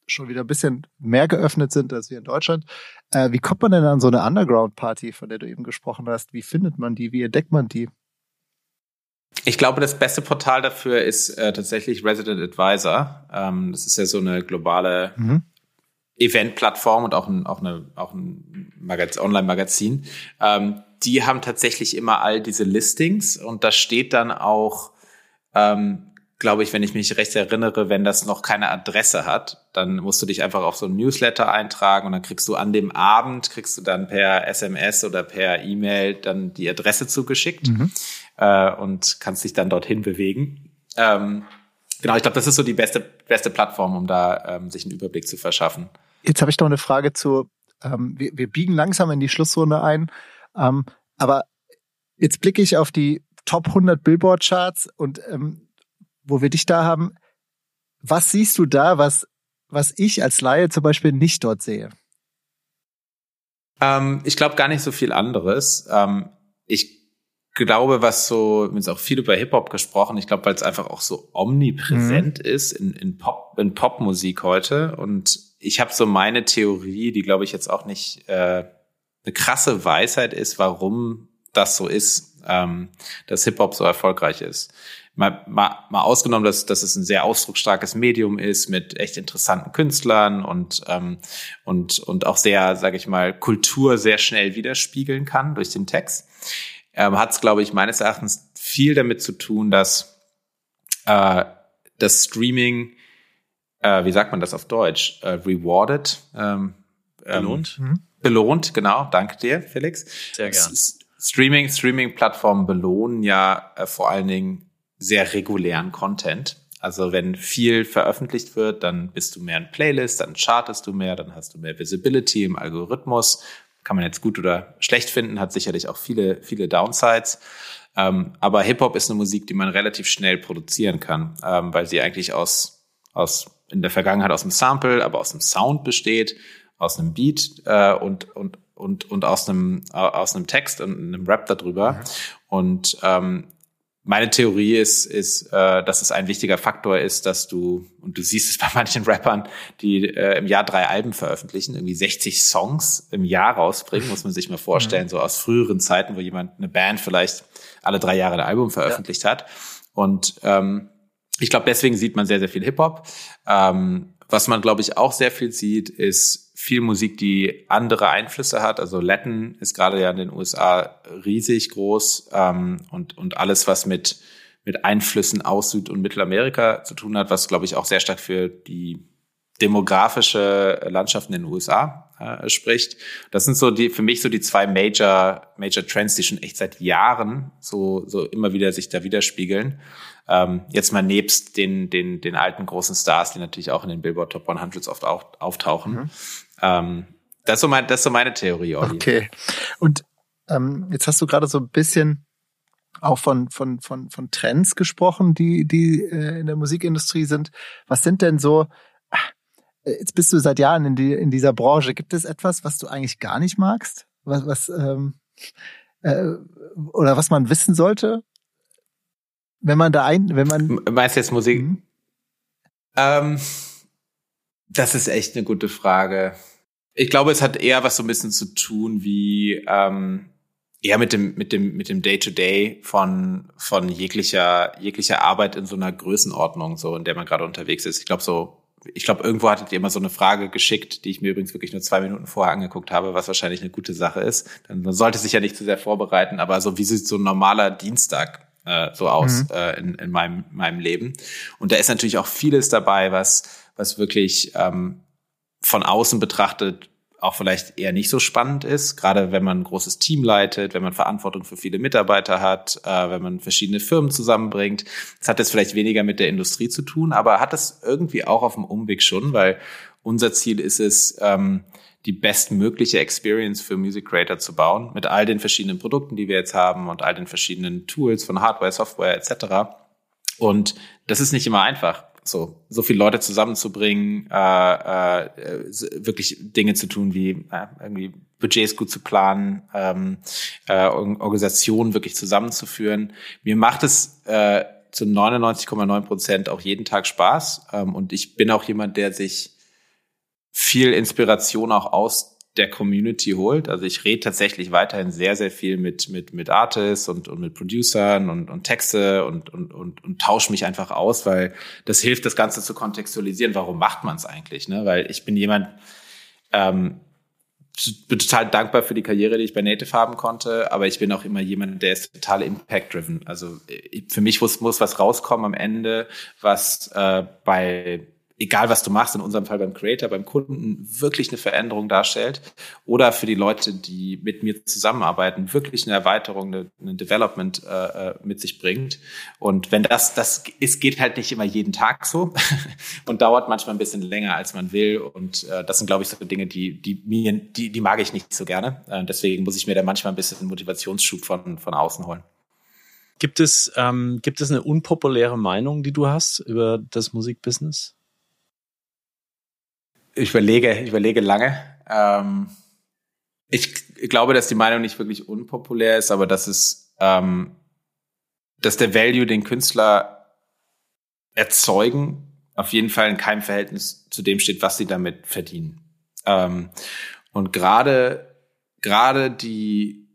Speaker 1: schon wieder ein bisschen mehr geöffnet sind als wir in Deutschland. Äh, wie kommt man denn an so eine Underground-Party, von der du eben gesprochen hast? Wie findet man die? Wie entdeckt man die?
Speaker 3: Ich glaube, das beste Portal dafür ist äh, tatsächlich Resident Advisor. Ähm, das ist ja so eine globale mhm. Event-Plattform und auch ein, auch eine, auch ein Magaz Online-Magazin. Ähm, die haben tatsächlich immer all diese Listings und da steht dann auch, ähm, glaube ich, wenn ich mich recht erinnere, wenn das noch keine Adresse hat, dann musst du dich einfach auf so ein Newsletter eintragen und dann kriegst du an dem Abend, kriegst du dann per SMS oder per E-Mail dann die Adresse zugeschickt mhm. äh, und kannst dich dann dorthin bewegen. Ähm, genau, ich glaube, das ist so die beste, beste Plattform, um da ähm, sich einen Überblick zu verschaffen.
Speaker 1: Jetzt habe ich noch eine Frage zu, ähm, wir, wir biegen langsam in die Schlussrunde ein, ähm, aber jetzt blicke ich auf die Top 100 Billboard-Charts und ähm, wo wir dich da haben, was siehst du da, was, was ich als Laie zum Beispiel nicht dort sehe?
Speaker 3: Ähm, ich glaube gar nicht so viel anderes. Ähm, ich glaube, was so, wir haben auch viel über Hip-Hop gesprochen, ich glaube, weil es einfach auch so omnipräsent mhm. ist in, in Pop, in Popmusik heute. Und ich habe so meine Theorie, die glaube ich jetzt auch nicht äh, eine krasse Weisheit ist, warum das so ist, ähm, dass Hip-Hop so erfolgreich ist mal, mal, mal ausgenommen, dass, dass es ein sehr ausdrucksstarkes Medium ist mit echt interessanten Künstlern und, ähm, und, und auch sehr, sage ich mal, Kultur sehr schnell widerspiegeln kann durch den Text, ähm, hat es, glaube ich, meines Erachtens viel damit zu tun, dass äh, das Streaming, äh, wie sagt man das auf Deutsch, äh, rewarded, ähm,
Speaker 2: belohnt. Ähm,
Speaker 3: belohnt, genau. Danke dir, Felix.
Speaker 2: Sehr gerne.
Speaker 3: Streaming, Streaming-Plattformen belohnen ja äh, vor allen Dingen sehr regulären Content. Also wenn viel veröffentlicht wird, dann bist du mehr in Playlist, dann chartest du mehr, dann hast du mehr Visibility im Algorithmus. Kann man jetzt gut oder schlecht finden, hat sicherlich auch viele, viele Downsides. Ähm, aber Hip-Hop ist eine Musik, die man relativ schnell produzieren kann, ähm, weil sie eigentlich aus, aus, in der Vergangenheit aus einem Sample, aber aus einem Sound besteht, aus einem Beat äh, und, und, und, und aus einem, äh, aus einem Text und einem Rap darüber. Mhm. Und ähm, meine Theorie ist, ist, äh, dass es ein wichtiger Faktor ist, dass du, und du siehst es bei manchen Rappern, die äh, im Jahr drei Alben veröffentlichen, irgendwie 60 Songs im Jahr rausbringen, muss man sich mal vorstellen, mhm. so aus früheren Zeiten, wo jemand, eine Band vielleicht alle drei Jahre ein Album veröffentlicht ja. hat. Und ähm, ich glaube, deswegen sieht man sehr, sehr viel Hip-Hop. Ähm, was man, glaube ich, auch sehr viel sieht, ist viel Musik, die andere Einflüsse hat. Also Latin ist gerade ja in den USA riesig groß ähm, und, und alles, was mit, mit Einflüssen aus Süd- und Mittelamerika zu tun hat, was, glaube ich, auch sehr stark für die demografische Landschaft in den USA äh, spricht. Das sind so die für mich so die zwei Major Major Trends, die schon echt seit Jahren so so immer wieder sich da widerspiegeln. Ähm, jetzt mal nebst den den den alten großen Stars, die natürlich auch in den Billboard Top 100 oft auch, auftauchen. Mhm. Ähm, das ist so mein das ist so meine Theorie.
Speaker 1: Olli. Okay. Und ähm, jetzt hast du gerade so ein bisschen auch von, von, von, von Trends gesprochen, die, die äh, in der Musikindustrie sind. Was sind denn so, äh, jetzt bist du seit Jahren in, die, in dieser Branche. Gibt es etwas, was du eigentlich gar nicht magst? Was, was ähm, äh, oder was man wissen sollte? Wenn man da ein, wenn man.
Speaker 3: Meinst du jetzt Musik? Mhm. Ähm, das ist echt eine gute Frage. Ich glaube, es hat eher was so ein bisschen zu tun wie ähm, eher mit dem mit dem mit dem Day to Day von von jeglicher jeglicher Arbeit in so einer Größenordnung, so in der man gerade unterwegs ist. Ich glaube so ich glaube, irgendwo hattet ihr immer so eine Frage geschickt, die ich mir übrigens wirklich nur zwei Minuten vorher angeguckt habe, was wahrscheinlich eine gute Sache ist. Dann man sollte sich ja nicht zu sehr vorbereiten, aber so wie sieht so ein normaler Dienstag äh, so aus mhm. äh, in, in meinem, meinem Leben? Und da ist natürlich auch vieles dabei, was, was wirklich ähm, von außen betrachtet auch vielleicht eher nicht so spannend ist, gerade wenn man ein großes Team leitet, wenn man Verantwortung für viele Mitarbeiter hat, äh, wenn man verschiedene Firmen zusammenbringt. Das hat jetzt vielleicht weniger mit der Industrie zu tun, aber hat es irgendwie auch auf dem Umweg schon, weil unser Ziel ist es, ähm, die bestmögliche Experience für Music Creator zu bauen, mit all den verschiedenen Produkten, die wir jetzt haben und all den verschiedenen Tools von Hardware, Software etc. Und das ist nicht immer einfach so so viele Leute zusammenzubringen, äh, äh, wirklich Dinge zu tun wie äh, irgendwie Budgets gut zu planen, ähm, äh, Organisationen wirklich zusammenzuführen. Mir macht es äh, zu 99,9 Prozent auch jeden Tag Spaß ähm, und ich bin auch jemand, der sich viel Inspiration auch aus der Community holt. Also ich rede tatsächlich weiterhin sehr, sehr viel mit, mit, mit Artists und, und mit Producern und, und Texte und, und, und, und tausche mich einfach aus, weil das hilft, das Ganze zu kontextualisieren. Warum macht man es eigentlich? Ne? Weil ich bin jemand, ähm, bin total dankbar für die Karriere, die ich bei Native haben konnte, aber ich bin auch immer jemand, der ist total impact-driven. Also äh, für mich muss, muss was rauskommen am Ende, was äh, bei egal was du machst, in unserem Fall beim Creator, beim Kunden, wirklich eine Veränderung darstellt oder für die Leute, die mit mir zusammenarbeiten, wirklich eine Erweiterung, eine, eine Development äh, äh mit sich bringt. Und wenn das, das ist, geht halt nicht immer jeden Tag so und dauert manchmal ein bisschen länger, als man will. Und äh, das sind, glaube ich, so Dinge, die, die mir, die, die mag ich nicht so gerne. Äh, deswegen muss ich mir da manchmal ein bisschen Motivationsschub von, von außen holen.
Speaker 2: Gibt es, ähm, gibt es eine unpopuläre Meinung, die du hast über das Musikbusiness?
Speaker 3: Ich überlege, ich überlege lange. Ähm, ich glaube, dass die Meinung nicht wirklich unpopulär ist, aber dass es, ähm, dass der Value, den Künstler erzeugen, auf jeden Fall in keinem Verhältnis zu dem steht, was sie damit verdienen. Ähm, und gerade, gerade die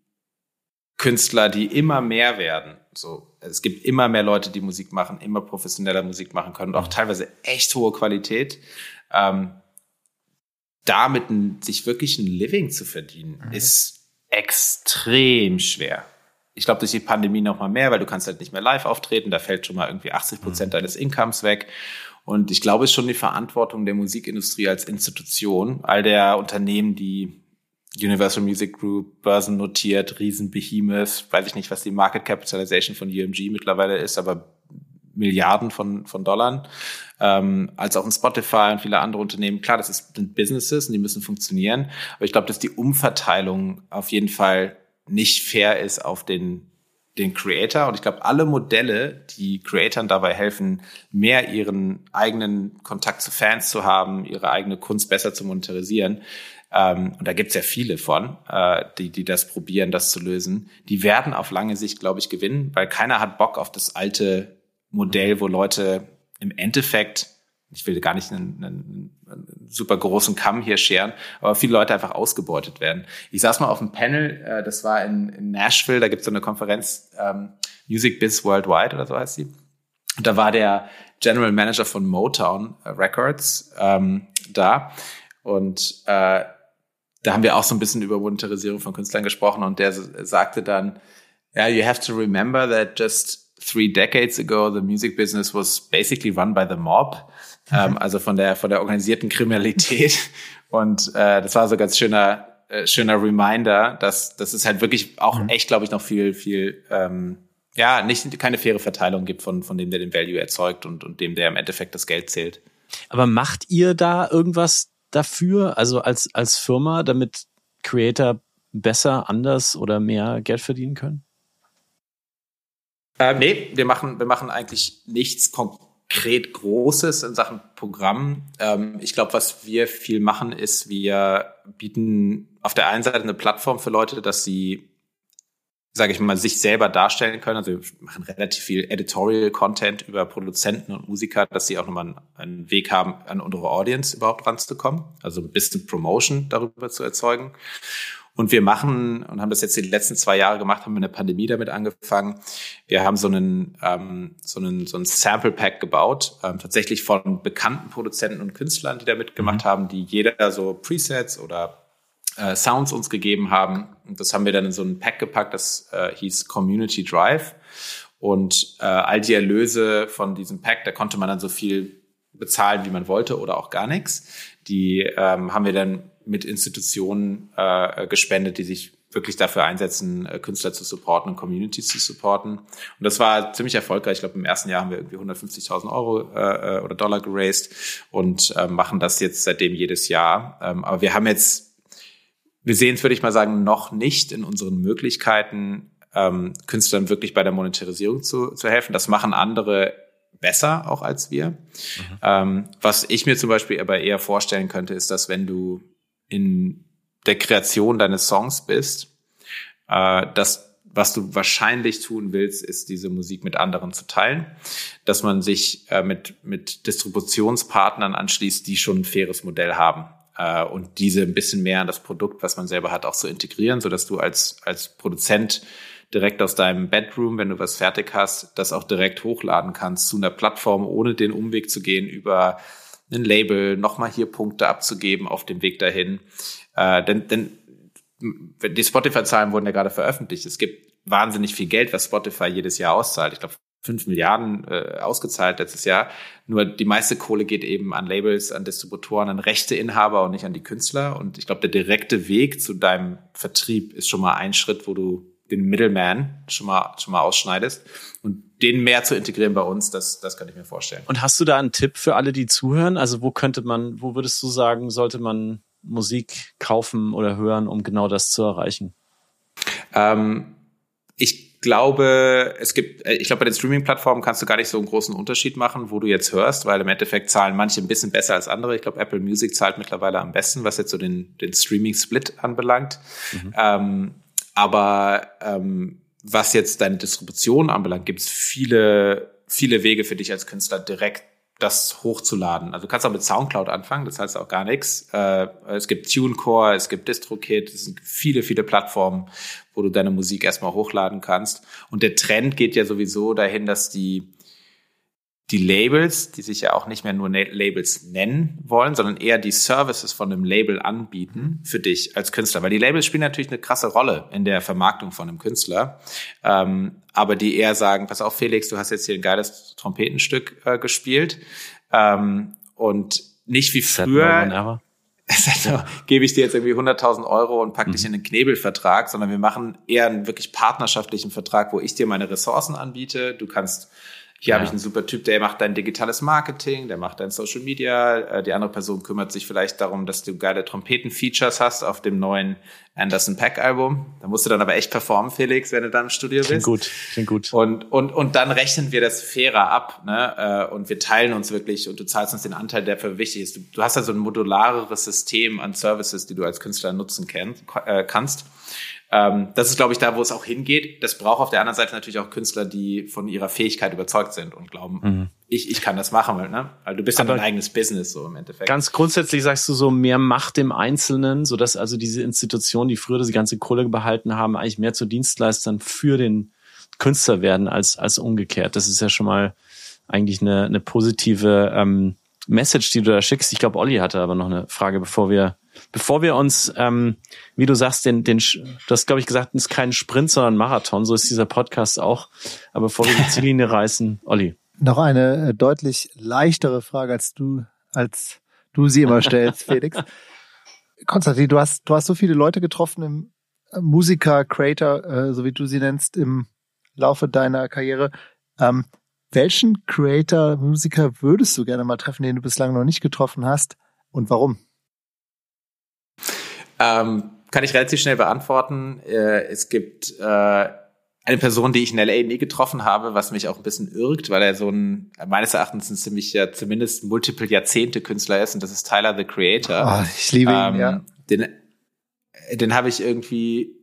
Speaker 3: Künstler, die immer mehr werden, so, es gibt immer mehr Leute, die Musik machen, immer professioneller Musik machen können auch teilweise echt hohe Qualität. Ähm, damit ein, sich wirklich ein Living zu verdienen, mhm. ist extrem schwer. Ich glaube, durch die Pandemie noch mal mehr, weil du kannst halt nicht mehr live auftreten, da fällt schon mal irgendwie 80 Prozent mhm. deines Incomes weg. Und ich glaube, es ist schon die Verantwortung der Musikindustrie als Institution, all der Unternehmen, die Universal Music Group, börsennotiert, Riesenbehemoth, weiß ich nicht, was die Market Capitalization von UMG mittlerweile ist, aber Milliarden von, von Dollar, ähm, als auch in Spotify und viele andere Unternehmen. Klar, das sind Businesses und die müssen funktionieren, aber ich glaube, dass die Umverteilung auf jeden Fall nicht fair ist auf den, den Creator. Und ich glaube, alle Modelle, die Creatoren dabei helfen, mehr ihren eigenen Kontakt zu Fans zu haben, ihre eigene Kunst besser zu monetarisieren, ähm, und da gibt's ja viele von, äh, die, die das probieren, das zu lösen, die werden auf lange Sicht, glaube ich, gewinnen, weil keiner hat Bock auf das alte Modell, wo Leute im Endeffekt, ich will gar nicht einen, einen, einen super großen Kamm hier scheren, aber viele Leute einfach ausgebeutet werden. Ich saß mal auf einem Panel, äh, das war in, in Nashville, da gibt es so eine Konferenz, ähm, Music Biz Worldwide oder so heißt sie. Und da war der General Manager von Motown Records ähm, da. Und äh, da haben wir auch so ein bisschen über Monetarisierung von Künstlern gesprochen und der sagte dann, yeah, you have to remember that just three decades ago, the music business was basically run by the mob, ähm, also von der von der organisierten Kriminalität. Und äh, das war so ganz schöner äh, schöner Reminder, dass dass es halt wirklich auch mhm. echt, glaube ich, noch viel viel ähm, ja nicht keine faire Verteilung gibt von von dem, der den Value erzeugt und und dem, der im Endeffekt das Geld zählt.
Speaker 2: Aber macht ihr da irgendwas dafür, also als als Firma, damit Creator besser, anders oder mehr Geld verdienen können?
Speaker 3: Ähm, nee, wir machen, wir machen eigentlich nichts konkret Großes in Sachen Programm. Ähm, ich glaube, was wir viel machen, ist, wir bieten auf der einen Seite eine Plattform für Leute, dass sie, sage ich mal, sich selber darstellen können. Also wir machen relativ viel Editorial-Content über Produzenten und Musiker, dass sie auch nochmal einen Weg haben, an unsere Audience überhaupt ranzukommen. Also ein bisschen Promotion darüber zu erzeugen. Und wir machen und haben das jetzt die letzten zwei Jahre gemacht, haben wir eine Pandemie damit angefangen. Wir haben so einen, ähm, so einen, so ein Sample Pack gebaut, ähm, tatsächlich von bekannten Produzenten und Künstlern, die da mitgemacht mhm. haben, die jeder so Presets oder äh, Sounds uns gegeben haben. Und das haben wir dann in so ein Pack gepackt, das äh, hieß Community Drive. Und äh, all die Erlöse von diesem Pack, da konnte man dann so viel bezahlen, wie man wollte oder auch gar nichts. Die ähm, haben wir dann mit Institutionen äh, gespendet, die sich wirklich dafür einsetzen, äh, Künstler zu supporten und Communities zu supporten. Und das war ziemlich erfolgreich. Ich glaube, im ersten Jahr haben wir irgendwie 150.000 Euro äh, äh, oder Dollar geraced und äh, machen das jetzt seitdem jedes Jahr. Ähm, aber wir haben jetzt, wir sehen es, würde ich mal sagen, noch nicht in unseren Möglichkeiten, ähm, Künstlern wirklich bei der Monetarisierung zu, zu helfen. Das machen andere besser auch als wir. Mhm. Ähm, was ich mir zum Beispiel aber eher vorstellen könnte, ist, dass wenn du in der Kreation deines Songs bist, äh, das was du wahrscheinlich tun willst, ist diese Musik mit anderen zu teilen, dass man sich äh, mit mit Distributionspartnern anschließt, die schon ein faires Modell haben äh, und diese ein bisschen mehr an das Produkt, was man selber hat, auch zu integrieren, so dass du als als Produzent direkt aus deinem Bedroom, wenn du was fertig hast, das auch direkt hochladen kannst zu einer Plattform, ohne den Umweg zu gehen über ein Label, nochmal hier Punkte abzugeben auf dem Weg dahin. Äh, denn, denn die Spotify-Zahlen wurden ja gerade veröffentlicht. Es gibt wahnsinnig viel Geld, was Spotify jedes Jahr auszahlt. Ich glaube, fünf Milliarden äh, ausgezahlt letztes Jahr. Nur die meiste Kohle geht eben an Labels, an Distributoren, an Rechteinhaber und nicht an die Künstler. Und ich glaube, der direkte Weg zu deinem Vertrieb ist schon mal ein Schritt, wo du den Middleman schon mal, schon mal ausschneidest. Und den mehr zu integrieren bei uns, das, das könnte ich mir vorstellen.
Speaker 2: Und hast du da einen Tipp für alle, die zuhören? Also wo könnte man, wo würdest du sagen, sollte man Musik kaufen oder hören, um genau das zu erreichen?
Speaker 3: Ähm, ich glaube, es gibt, äh, ich glaube, bei den Streaming-Plattformen kannst du gar nicht so einen großen Unterschied machen, wo du jetzt hörst, weil im Endeffekt zahlen manche ein bisschen besser als andere. Ich glaube, Apple Music zahlt mittlerweile am besten, was jetzt so den, den Streaming-Split anbelangt. Mhm. Ähm, aber ähm, was jetzt deine Distribution anbelangt, gibt es viele, viele Wege für dich als Künstler direkt das hochzuladen. Also du kannst auch mit Soundcloud anfangen, das heißt auch gar nichts. Äh, es gibt TuneCore, es gibt DistroKit, es sind viele, viele Plattformen, wo du deine Musik erstmal hochladen kannst. Und der Trend geht ja sowieso dahin, dass die die Labels, die sich ja auch nicht mehr nur Labels nennen wollen, sondern eher die Services von einem Label anbieten für dich als Künstler. Weil die Labels spielen natürlich eine krasse Rolle in der Vermarktung von einem Künstler. Ähm, aber die eher sagen, pass auf, Felix, du hast jetzt hier ein geiles Trompetenstück äh, gespielt. Ähm, und nicht wie früher. Also, gebe ich dir jetzt irgendwie 100.000 Euro und pack dich mhm. in einen Knebelvertrag, sondern wir machen eher einen wirklich partnerschaftlichen Vertrag, wo ich dir meine Ressourcen anbiete. Du kannst hier ja. habe ich einen super Typ, der macht dein digitales Marketing, der macht dein Social Media. Äh, die andere Person kümmert sich vielleicht darum, dass du geile Trompeten-Features hast auf dem neuen Anderson Pack Album. Da musst du dann aber echt performen, Felix, wenn du dann im Studio bist.
Speaker 2: Klingt gut, klingt gut.
Speaker 3: Und, und, und dann rechnen wir das fairer ab, ne? Äh, und wir teilen uns wirklich und du zahlst uns den Anteil, der für wichtig ist. Du, du hast also ein modulareres System an Services, die du als Künstler nutzen äh, kannst. Ähm, das ist, glaube ich, da, wo es auch hingeht. Das braucht auf der anderen Seite natürlich auch Künstler, die von ihrer Fähigkeit überzeugt sind und glauben, mhm. ich, ich kann das machen, weil, ne? weil du bist ja dein eigenes Business so im Endeffekt.
Speaker 2: Ganz grundsätzlich sagst du so mehr Macht im Einzelnen, so dass also diese Institutionen, die früher die ganze Kohle behalten haben, eigentlich mehr zu Dienstleistern für den Künstler werden als als umgekehrt. Das ist ja schon mal eigentlich eine, eine positive ähm, Message, die du da schickst. Ich glaube, Olli hatte aber noch eine Frage, bevor wir bevor wir uns, ähm, wie du sagst, den, den, du hast, glaube ich, gesagt, es ist kein Sprint, sondern Marathon. So ist dieser Podcast auch. Aber bevor wir die Ziellinie reißen, Olli.
Speaker 1: Noch eine äh, deutlich leichtere Frage, als du, als du sie immer stellst, Felix. Konstantin, du hast, du hast so viele Leute getroffen im äh, Musiker, Creator, äh, so wie du sie nennst, im Laufe deiner Karriere. Ähm, welchen Creator, Musiker würdest du gerne mal treffen, den du bislang noch nicht getroffen hast und warum?
Speaker 3: Ähm, kann ich relativ schnell beantworten. Äh, es gibt äh, eine Person, die ich in LA nie getroffen habe, was mich auch ein bisschen irrt, weil er so ein, meines Erachtens ein ziemlich, ja, zumindest multiple Jahrzehnte Künstler ist und das ist Tyler, the Creator.
Speaker 1: Oh, ich liebe ihn, ähm, ja.
Speaker 3: Den, den habe ich irgendwie,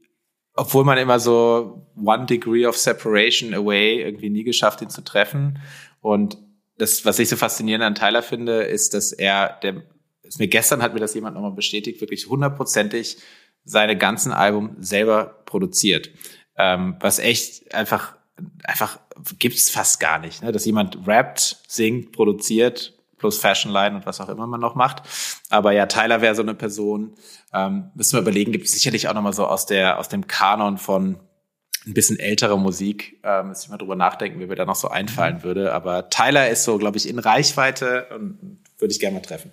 Speaker 3: obwohl man immer so one degree of separation away irgendwie nie geschafft, ihn zu treffen. Und das, was ich so faszinierend an Tyler finde, ist, dass er der ist mir gestern hat mir das jemand nochmal bestätigt, wirklich hundertprozentig seine ganzen Album selber produziert. Ähm, was echt einfach, einfach gibt's fast gar nicht, ne? dass jemand rappt, singt, produziert, plus Fashion Line und was auch immer man noch macht. Aber ja, Tyler wäre so eine Person, ähm, müssen wir überlegen, gibt es sicherlich auch nochmal so aus der, aus dem Kanon von ein bisschen ältere Musik, äh, müsste ich mal drüber nachdenken, wie mir da noch so einfallen würde. Aber Tyler ist so, glaube ich, in Reichweite und würde ich gerne mal treffen.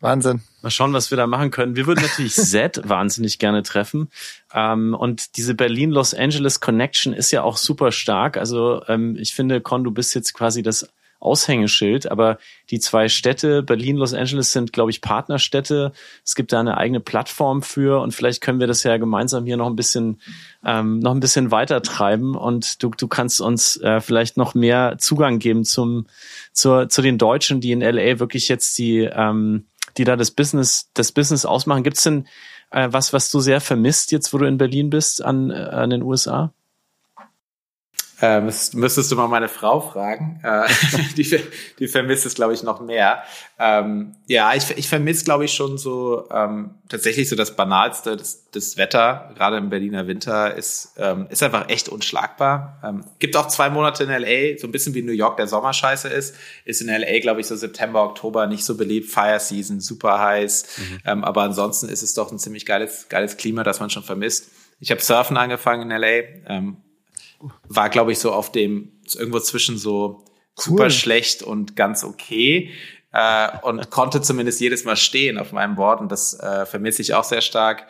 Speaker 1: Wahnsinn.
Speaker 2: Mal schauen, was wir da machen können. Wir würden natürlich Zed wahnsinnig gerne treffen. Ähm, und diese Berlin-Los Angeles Connection ist ja auch super stark. Also ähm, ich finde, Con, du bist jetzt quasi das Aushängeschild, aber die zwei Städte, Berlin, Los Angeles, sind, glaube ich, Partnerstädte. Es gibt da eine eigene Plattform für und vielleicht können wir das ja gemeinsam hier noch ein bisschen, ähm, noch ein bisschen weiter treiben und du, du kannst uns äh, vielleicht noch mehr Zugang geben zum, zur, zu den Deutschen, die in LA wirklich jetzt die, ähm, die da das Business, das Business ausmachen. Gibt es denn äh, was, was du sehr vermisst jetzt, wo du in Berlin bist, an, äh, an den USA?
Speaker 3: Äh, müsstest, müsstest du mal meine Frau fragen. Äh, die, die vermisst es, glaube ich, noch mehr. Ähm, ja, ich, ich vermisse, glaube ich, schon so ähm, tatsächlich so das Banalste, das, das Wetter, gerade im Berliner Winter, ist, ähm, ist einfach echt unschlagbar. Ähm, gibt auch zwei Monate in LA, so ein bisschen wie New York der Sommer scheiße ist. Ist in LA, glaube ich, so September, Oktober nicht so beliebt, Fire Season, super heiß. Mhm. Ähm, aber ansonsten ist es doch ein ziemlich geiles, geiles Klima, das man schon vermisst. Ich habe Surfen angefangen in LA. Ähm, war, glaube ich, so auf dem, irgendwo zwischen so cool. super schlecht und ganz okay. Äh, und konnte zumindest jedes Mal stehen auf meinem Board und das äh, vermisse ich auch sehr stark.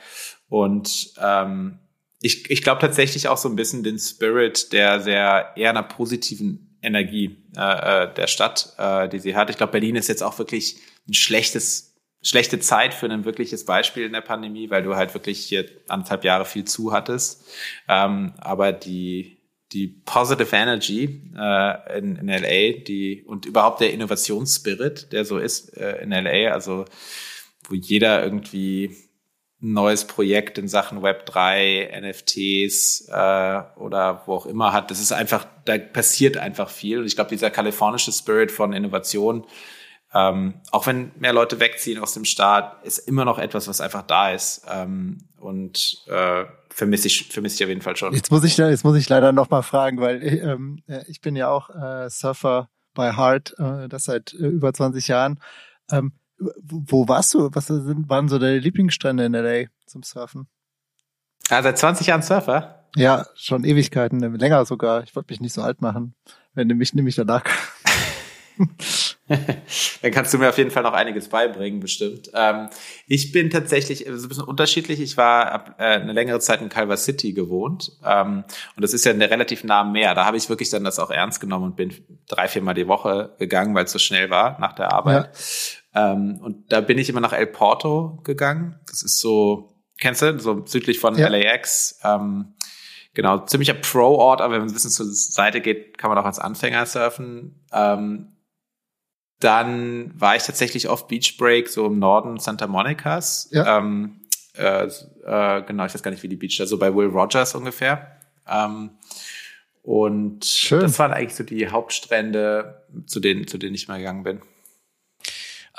Speaker 3: Und ähm, ich, ich glaube tatsächlich auch so ein bisschen den Spirit der sehr eher einer positiven Energie äh, äh der Stadt, äh, die sie hat. Ich glaube, Berlin ist jetzt auch wirklich ein schlechtes schlechte Zeit für ein wirkliches Beispiel in der Pandemie, weil du halt wirklich hier anderthalb Jahre viel zu hattest. Ähm, aber die die Positive Energy äh, in, in LA, die und überhaupt der Innovationsspirit, der so ist äh, in LA, also wo jeder irgendwie ein neues Projekt in Sachen Web 3, NFTs äh, oder wo auch immer hat. Das ist einfach, da passiert einfach viel. Und ich glaube, dieser kalifornische Spirit von Innovation, ähm, auch wenn mehr Leute wegziehen aus dem Staat, ist immer noch etwas, was einfach da ist. Ähm, und äh, vermisse ich, vermisse ich auf jeden Fall schon.
Speaker 1: Jetzt muss ich, jetzt muss ich leider noch mal fragen, weil ähm, ich bin ja auch äh, Surfer by Heart, äh, das seit äh, über 20 Jahren. Ähm, wo warst du? Was sind, waren so deine Lieblingsstrände in LA zum Surfen?
Speaker 3: Ah, seit 20 Jahren Surfer?
Speaker 1: Ja, schon Ewigkeiten, länger sogar. Ich wollte mich nicht so alt machen. Wenn du mich nämlich danach
Speaker 3: Dann kannst du mir auf jeden Fall noch einiges beibringen, bestimmt. Ähm, ich bin tatsächlich so ein bisschen unterschiedlich. Ich war äh, eine längere Zeit in Culver City gewohnt. Ähm, und das ist ja eine relativ nah am Meer. Da habe ich wirklich dann das auch ernst genommen und bin drei, viermal die Woche gegangen, weil es so schnell war nach der Arbeit. Ja. Ähm, und da bin ich immer nach El Porto gegangen. Das ist so, kennst du, so südlich von ja. LAX. Ähm, genau, ziemlicher Pro-Ort, aber wenn man ein bisschen zur Seite geht, kann man auch als Anfänger surfen. Ähm, dann war ich tatsächlich auf Beach Break, so im Norden Santa Monica's. Ja. Ähm, äh, äh, genau, ich weiß gar nicht, wie die Beach, also bei Will Rogers ungefähr. Ähm, und Schön. das waren eigentlich so die Hauptstrände, zu denen, zu denen ich mal gegangen bin.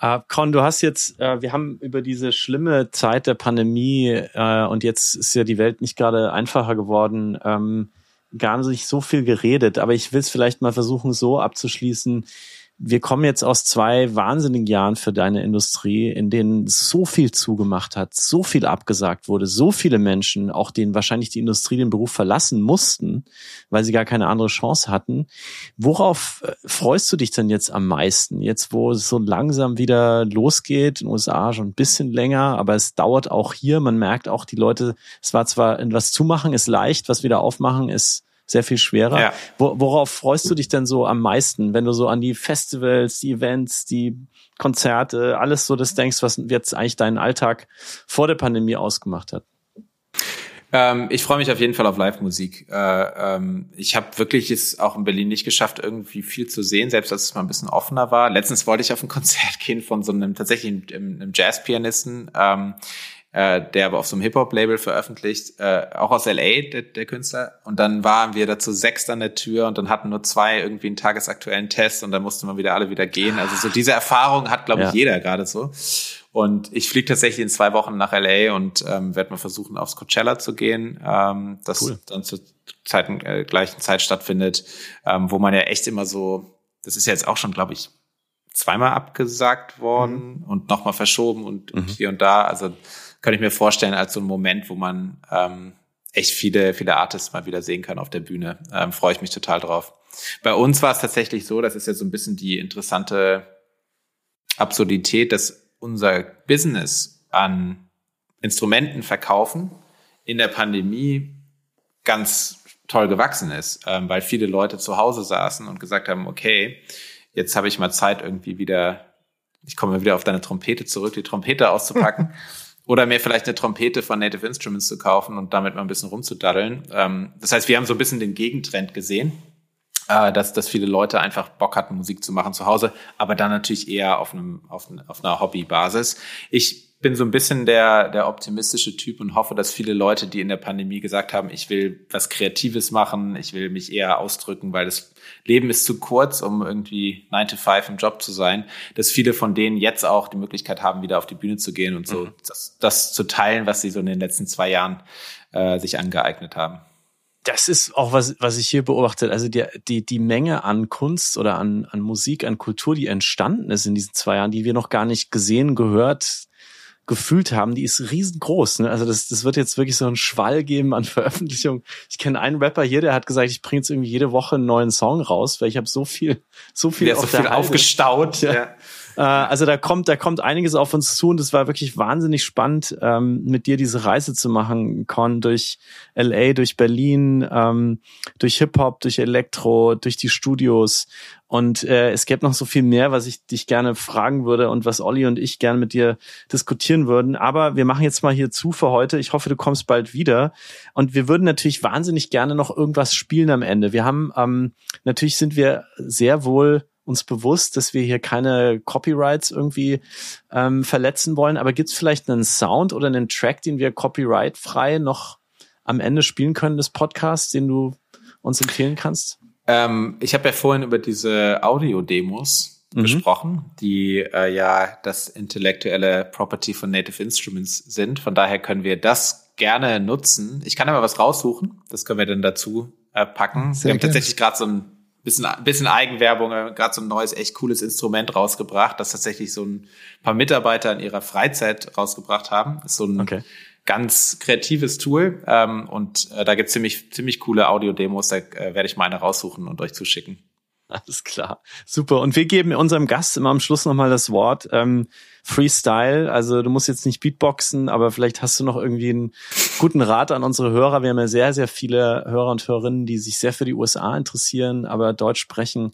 Speaker 2: Uh, Con, du hast jetzt, uh, wir haben über diese schlimme Zeit der Pandemie uh, und jetzt ist ja die Welt nicht gerade einfacher geworden, ähm, gar nicht so viel geredet, aber ich will es vielleicht mal versuchen, so abzuschließen wir kommen jetzt aus zwei wahnsinnigen Jahren für deine Industrie, in denen so viel zugemacht hat, so viel abgesagt wurde, so viele Menschen, auch denen wahrscheinlich die Industrie den Beruf verlassen mussten, weil sie gar keine andere Chance hatten. Worauf äh, freust du dich denn jetzt am meisten? Jetzt, wo es so langsam wieder losgeht, in den USA schon ein bisschen länger, aber es dauert auch hier. Man merkt auch, die Leute, es war zwar was zumachen ist leicht, was wieder aufmachen ist sehr viel schwerer. Ja. worauf freust du dich denn so am meisten, wenn du so an die Festivals, die Events, die Konzerte, alles so das denkst, was jetzt eigentlich deinen Alltag vor der Pandemie ausgemacht hat?
Speaker 3: Ähm, ich freue mich auf jeden Fall auf Live-Musik. Äh, ähm, ich habe wirklich es auch in Berlin nicht geschafft, irgendwie viel zu sehen, selbst als es mal ein bisschen offener war. Letztens wollte ich auf ein Konzert gehen von so einem tatsächlich einem Jazz-Pianisten. Ähm, äh, der aber auf so einem Hip-Hop-Label veröffentlicht, äh, auch aus LA, der, der Künstler. Und dann waren wir dazu sechs an der Tür und dann hatten nur zwei irgendwie einen tagesaktuellen Test und dann mussten wir wieder alle wieder gehen. Also so diese Erfahrung hat, glaube ich, ja. jeder gerade so. Und ich fliege tatsächlich in zwei Wochen nach LA und ähm, werde mal versuchen, aufs Coachella zu gehen, ähm, das cool. dann zur Zeit, äh, gleichen Zeit stattfindet, ähm, wo man ja echt immer so, das ist ja jetzt auch schon, glaube ich, zweimal abgesagt worden mhm. und nochmal verschoben und, mhm. hier und da. Also könnte ich mir vorstellen als so ein Moment, wo man ähm, echt viele, viele Artists mal wieder sehen kann auf der Bühne. Ähm, Freue ich mich total drauf. Bei uns war es tatsächlich so, das ist ja so ein bisschen die interessante Absurdität, dass unser Business an Instrumenten verkaufen in der Pandemie ganz toll gewachsen ist, ähm, weil viele Leute zu Hause saßen und gesagt haben, okay, jetzt habe ich mal Zeit irgendwie wieder, ich komme wieder auf deine Trompete zurück, die Trompete auszupacken Oder mir vielleicht eine Trompete von Native Instruments zu kaufen und damit mal ein bisschen rumzudaddeln. Ähm, das heißt, wir haben so ein bisschen den Gegentrend gesehen, äh, dass, dass viele Leute einfach Bock hatten, Musik zu machen zu Hause, aber dann natürlich eher auf, einem, auf, auf einer Hobbybasis. Ich bin so ein bisschen der, der optimistische Typ und hoffe, dass viele Leute, die in der Pandemie gesagt haben, ich will was Kreatives machen, ich will mich eher ausdrücken, weil das Leben ist zu kurz, um irgendwie 9 to 5 im Job zu sein, dass viele von denen jetzt auch die Möglichkeit haben, wieder auf die Bühne zu gehen und so mhm. das, das zu teilen, was sie so in den letzten zwei Jahren äh, sich angeeignet haben.
Speaker 2: Das ist auch was, was ich hier beobachte. Also die, die, die Menge an Kunst oder an, an Musik, an Kultur, die entstanden ist in diesen zwei Jahren, die wir noch gar nicht gesehen, gehört, gefühlt haben, die ist riesengroß. Ne? Also das, das wird jetzt wirklich so einen Schwall geben an Veröffentlichungen. Ich kenne einen Rapper hier, der hat gesagt, ich bringe jetzt irgendwie jede Woche einen neuen Song raus, weil ich habe so viel, so viel,
Speaker 3: ja, so viel aufgestaut.
Speaker 2: Ja. ja. Äh, also da kommt, da kommt einiges auf uns zu und es war wirklich wahnsinnig spannend, ähm, mit dir diese Reise zu machen, Con, durch LA, durch Berlin, ähm, durch Hip-Hop, durch Elektro, durch die Studios. Und äh, es gäbe noch so viel mehr, was ich dich gerne fragen würde und was Olli und ich gerne mit dir diskutieren würden. Aber wir machen jetzt mal hier zu für heute. Ich hoffe, du kommst bald wieder. Und wir würden natürlich wahnsinnig gerne noch irgendwas spielen am Ende. Wir haben, ähm, natürlich sind wir sehr wohl uns bewusst, dass wir hier keine Copyrights irgendwie ähm, verletzen wollen. Aber gibt es vielleicht einen Sound oder einen Track, den wir copyright-frei noch am Ende spielen können des Podcasts, den du uns empfehlen kannst?
Speaker 3: Ähm, ich habe ja vorhin über diese Audio-Demos mhm. gesprochen, die äh, ja das intellektuelle Property von Native Instruments sind. Von daher können wir das gerne nutzen. Ich kann aber was raussuchen. Das können wir dann dazu äh, packen. Sehr wir haben gerne. tatsächlich gerade so ein bisschen, bisschen Eigenwerbung, gerade so ein neues, echt cooles Instrument rausgebracht, das tatsächlich so ein paar Mitarbeiter in ihrer Freizeit rausgebracht haben. Das ist so ein okay. ganz kreatives Tool ähm, und äh, da gibt's ziemlich, ziemlich coole Audio-Demos, da äh, werde ich mal eine raussuchen und euch zuschicken.
Speaker 2: Alles klar. Super. Und wir geben unserem Gast immer am Schluss nochmal das Wort. Ähm, Freestyle. Also du musst jetzt nicht Beatboxen, aber vielleicht hast du noch irgendwie einen guten Rat an unsere Hörer. Wir haben ja sehr, sehr viele Hörer und Hörerinnen, die sich sehr für die USA interessieren, aber Deutsch sprechen.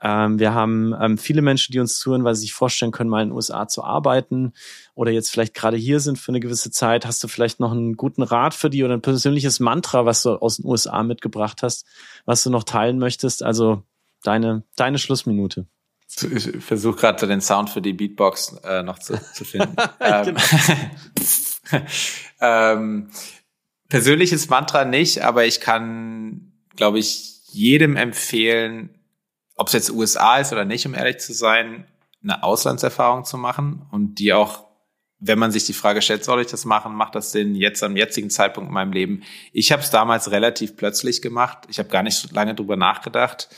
Speaker 2: Ähm, wir haben ähm, viele Menschen, die uns zuhören, weil sie sich vorstellen können, mal in den USA zu arbeiten oder jetzt vielleicht gerade hier sind für eine gewisse Zeit. Hast du vielleicht noch einen guten Rat für die oder ein persönliches Mantra, was du aus den USA mitgebracht hast, was du noch teilen möchtest? Also deine, deine Schlussminute.
Speaker 3: Ich versuche gerade den Sound für die Beatbox äh, noch zu, zu finden. ähm, genau. ähm, persönliches Mantra nicht, aber ich kann, glaube ich, jedem empfehlen, ob es jetzt USA ist oder nicht, um ehrlich zu sein, eine Auslandserfahrung zu machen und die auch, wenn man sich die Frage stellt, soll ich das machen, macht das Sinn jetzt am jetzigen Zeitpunkt in meinem Leben? Ich habe es damals relativ plötzlich gemacht. Ich habe gar nicht so lange drüber nachgedacht.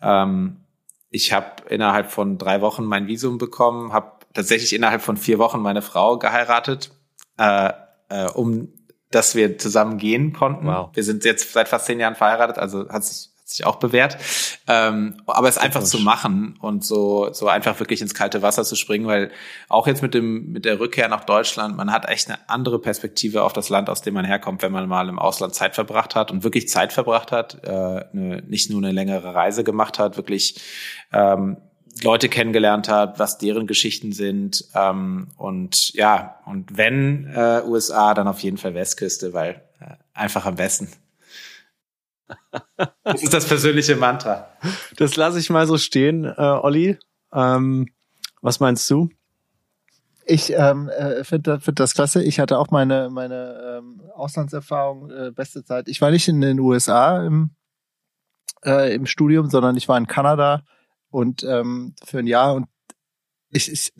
Speaker 3: Ähm, ich habe innerhalb von drei Wochen mein Visum bekommen, habe tatsächlich innerhalb von vier Wochen meine Frau geheiratet, äh, äh, um dass wir zusammen gehen konnten. Wow. Wir sind jetzt seit fast zehn Jahren verheiratet, also hat sich sich auch bewährt. Ähm, aber es einfach zu machen und so, so einfach wirklich ins kalte Wasser zu springen, weil auch jetzt mit dem, mit der Rückkehr nach Deutschland, man hat echt eine andere Perspektive auf das Land, aus dem man herkommt, wenn man mal im Ausland Zeit verbracht hat und wirklich Zeit verbracht hat, äh, eine, nicht nur eine längere Reise gemacht hat, wirklich ähm, Leute kennengelernt hat, was deren Geschichten sind. Ähm, und ja, und wenn äh, USA, dann auf jeden Fall Westküste, weil äh, einfach am besten. Das ist das persönliche Mantra.
Speaker 2: Das lasse ich mal so stehen, äh, Olli. Ähm, was meinst du?
Speaker 1: Ich ähm, äh, finde find das klasse. Ich hatte auch meine, meine ähm, Auslandserfahrung, äh, beste Zeit. Ich war nicht in den USA im, äh, im Studium, sondern ich war in Kanada und ähm, für ein Jahr und ich, ich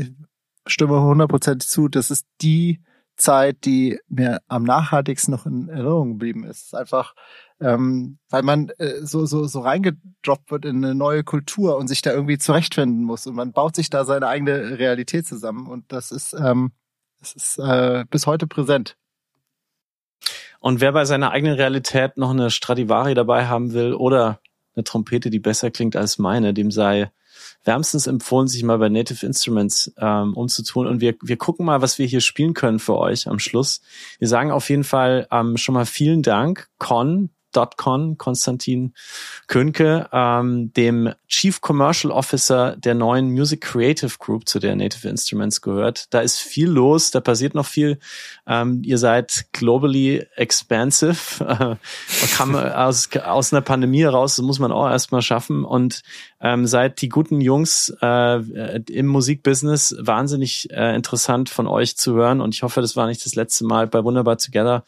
Speaker 1: stimme hundertprozentig zu, das ist die Zeit, die mir am nachhaltigsten noch in Erinnerung geblieben ist. Es ist einfach ähm, weil man äh, so, so, so reingedroppt wird in eine neue Kultur und sich da irgendwie zurechtfinden muss. Und man baut sich da seine eigene Realität zusammen. Und das ist, ähm, das ist äh, bis heute präsent.
Speaker 2: Und wer bei seiner eigenen Realität noch eine Stradivari dabei haben will oder eine Trompete, die besser klingt als meine, dem sei wärmstens empfohlen, sich mal bei Native Instruments ähm, umzutun. Und wir, wir gucken mal, was wir hier spielen können für euch am Schluss. Wir sagen auf jeden Fall ähm, schon mal vielen Dank, Con, Con, Konstantin Könke, ähm, dem Chief Commercial Officer der neuen Music Creative Group, zu der Native Instruments gehört. Da ist viel los, da passiert noch viel. Ähm, ihr seid globally expansive, äh, kam aus, aus einer Pandemie heraus, das muss man auch erstmal schaffen und ähm, seid die guten Jungs äh, im Musikbusiness wahnsinnig äh, interessant von euch zu hören und ich hoffe, das war nicht das letzte Mal bei Wunderbar Together.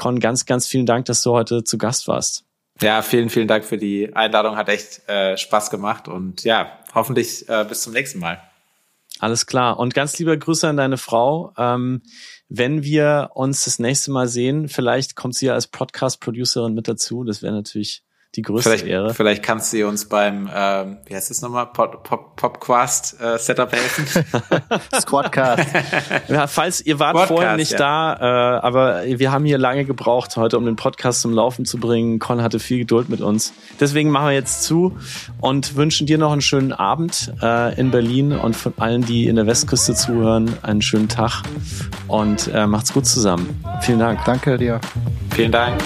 Speaker 2: Con, ganz, ganz vielen Dank, dass du heute zu Gast warst.
Speaker 3: Ja, vielen, vielen Dank für die Einladung. Hat echt äh, Spaß gemacht und ja, hoffentlich äh, bis zum nächsten Mal.
Speaker 2: Alles klar. Und ganz lieber Grüße an deine Frau. Ähm, wenn wir uns das nächste Mal sehen, vielleicht kommt sie ja als Podcast-Producerin mit dazu. Das wäre natürlich die größte
Speaker 3: vielleicht,
Speaker 2: Ehre.
Speaker 3: Vielleicht kannst du uns beim, ähm, wie heißt es nochmal, Pop, Pop, Popquast äh, Setup helfen.
Speaker 1: Squadcast.
Speaker 2: ja, falls ihr wart Podcast, vorhin nicht ja. da, äh, aber wir haben hier lange gebraucht heute, um den Podcast zum Laufen zu bringen. Con hatte viel Geduld mit uns. Deswegen machen wir jetzt zu und wünschen dir noch einen schönen Abend äh, in Berlin und von allen, die in der Westküste zuhören, einen schönen Tag und äh, macht's gut zusammen. Vielen Dank.
Speaker 1: Danke dir.
Speaker 3: Vielen Dank.